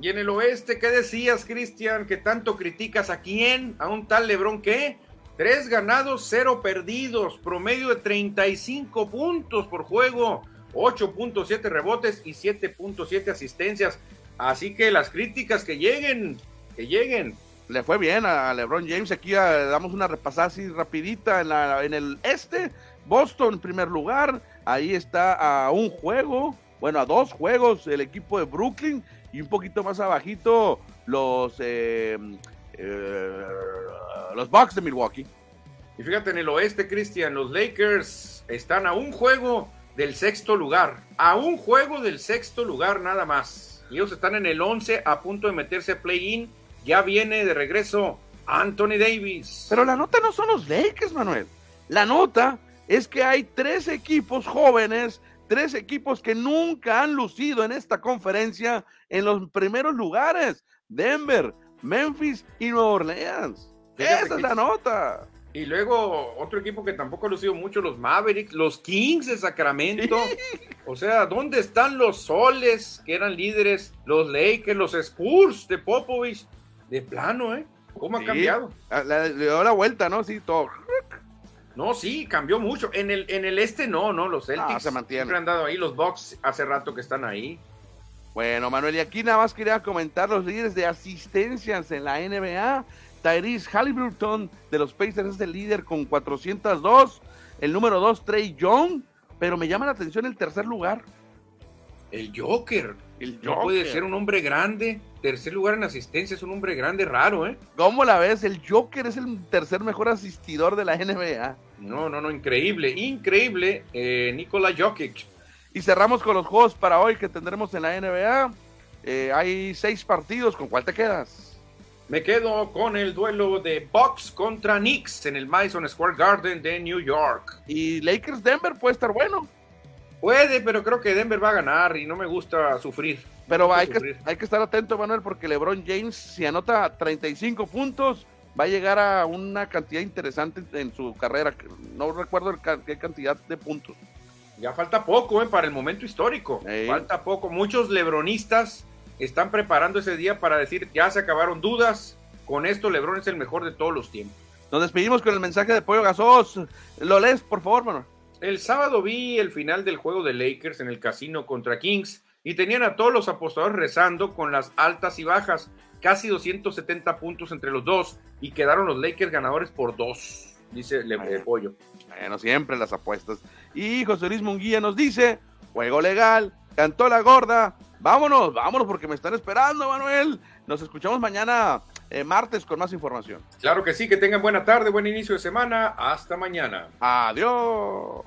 Y en el oeste, ¿qué decías, Cristian? Que tanto criticas a quién? ¿A un tal Lebron qué? Tres ganados, cero perdidos, promedio de 35 puntos por juego. 8.7 rebotes y 7.7 asistencias. Así que las críticas que lleguen, que lleguen. Le fue bien a LeBron James. Aquí ah, damos una repasada así rapidita en, la, en el este. Boston en primer lugar. Ahí está a un juego, bueno, a dos juegos el equipo de Brooklyn. Y un poquito más abajito los, eh, eh, los Bucks de Milwaukee. Y fíjate, en el oeste, Cristian, los Lakers están a un juego del sexto lugar. A un juego del sexto lugar nada más. Ellos están en el 11 a punto de meterse a play-in. Ya viene de regreso Anthony Davis. Pero la nota no son los Lakers, Manuel. La nota es que hay tres equipos jóvenes, tres equipos que nunca han lucido en esta conferencia en los primeros lugares. Denver, Memphis y Nueva Orleans. Esa es la nota. Y luego otro equipo que tampoco ha lucido mucho, los Mavericks, los Kings de Sacramento. O sea, ¿dónde están los Soles que eran líderes? Los Lakers, los Spurs de Popovich. De plano, ¿eh? ¿Cómo ha cambiado? Ah, le dio la vuelta, ¿no? Sí, todo. No, sí, cambió mucho. En el, en el este no, ¿no? Los Celtics Ah, se mantienen. siempre han dado ahí. Los Bucks hace rato que están ahí. Bueno, Manuel, y aquí nada más quería comentar los líderes de asistencias en la NBA. Tyrese Halliburton de los Pacers es el líder con 402. El número 2, Trey Young. Pero me llama la atención el tercer lugar. El Joker. El No puede ser un hombre grande. Tercer lugar en asistencia es un hombre grande, raro, ¿eh? ¿Cómo la ves? El Joker es el tercer mejor asistidor de la NBA. No, no, no, increíble, increíble. Eh, Nikola Jokic. Y cerramos con los juegos para hoy que tendremos en la NBA. Eh, hay seis partidos. ¿Con cuál te quedas? Me quedo con el duelo de Bucks contra Knicks en el Madison Square Garden de New York. Y Lakers Denver puede estar bueno. Puede, pero creo que Denver va a ganar y no me gusta sufrir. Pero gusta hay que, hay que estar atento, Manuel, porque LeBron James, si anota 35 puntos, va a llegar a una cantidad interesante en su carrera. No recuerdo qué cantidad de puntos. Ya falta poco ¿eh? para el momento histórico. Falta poco. Muchos lebronistas están preparando ese día para decir ya se acabaron dudas. Con esto Lebron es el mejor de todos los tiempos. Nos despedimos con el mensaje de Pollo Gasos. Lo lees, por favor, Manuel. El sábado vi el final del juego de Lakers en el casino contra Kings y tenían a todos los apostadores rezando con las altas y bajas, casi 270 puntos entre los dos y quedaron los Lakers ganadores por dos, dice Le eh, Pollo. Bueno, siempre las apuestas. Y José Luis Munguía nos dice, juego legal, cantó la gorda. Vámonos, vámonos porque me están esperando, Manuel. Nos escuchamos mañana, eh, martes, con más información. Claro que sí, que tengan buena tarde, buen inicio de semana, hasta mañana. Adiós.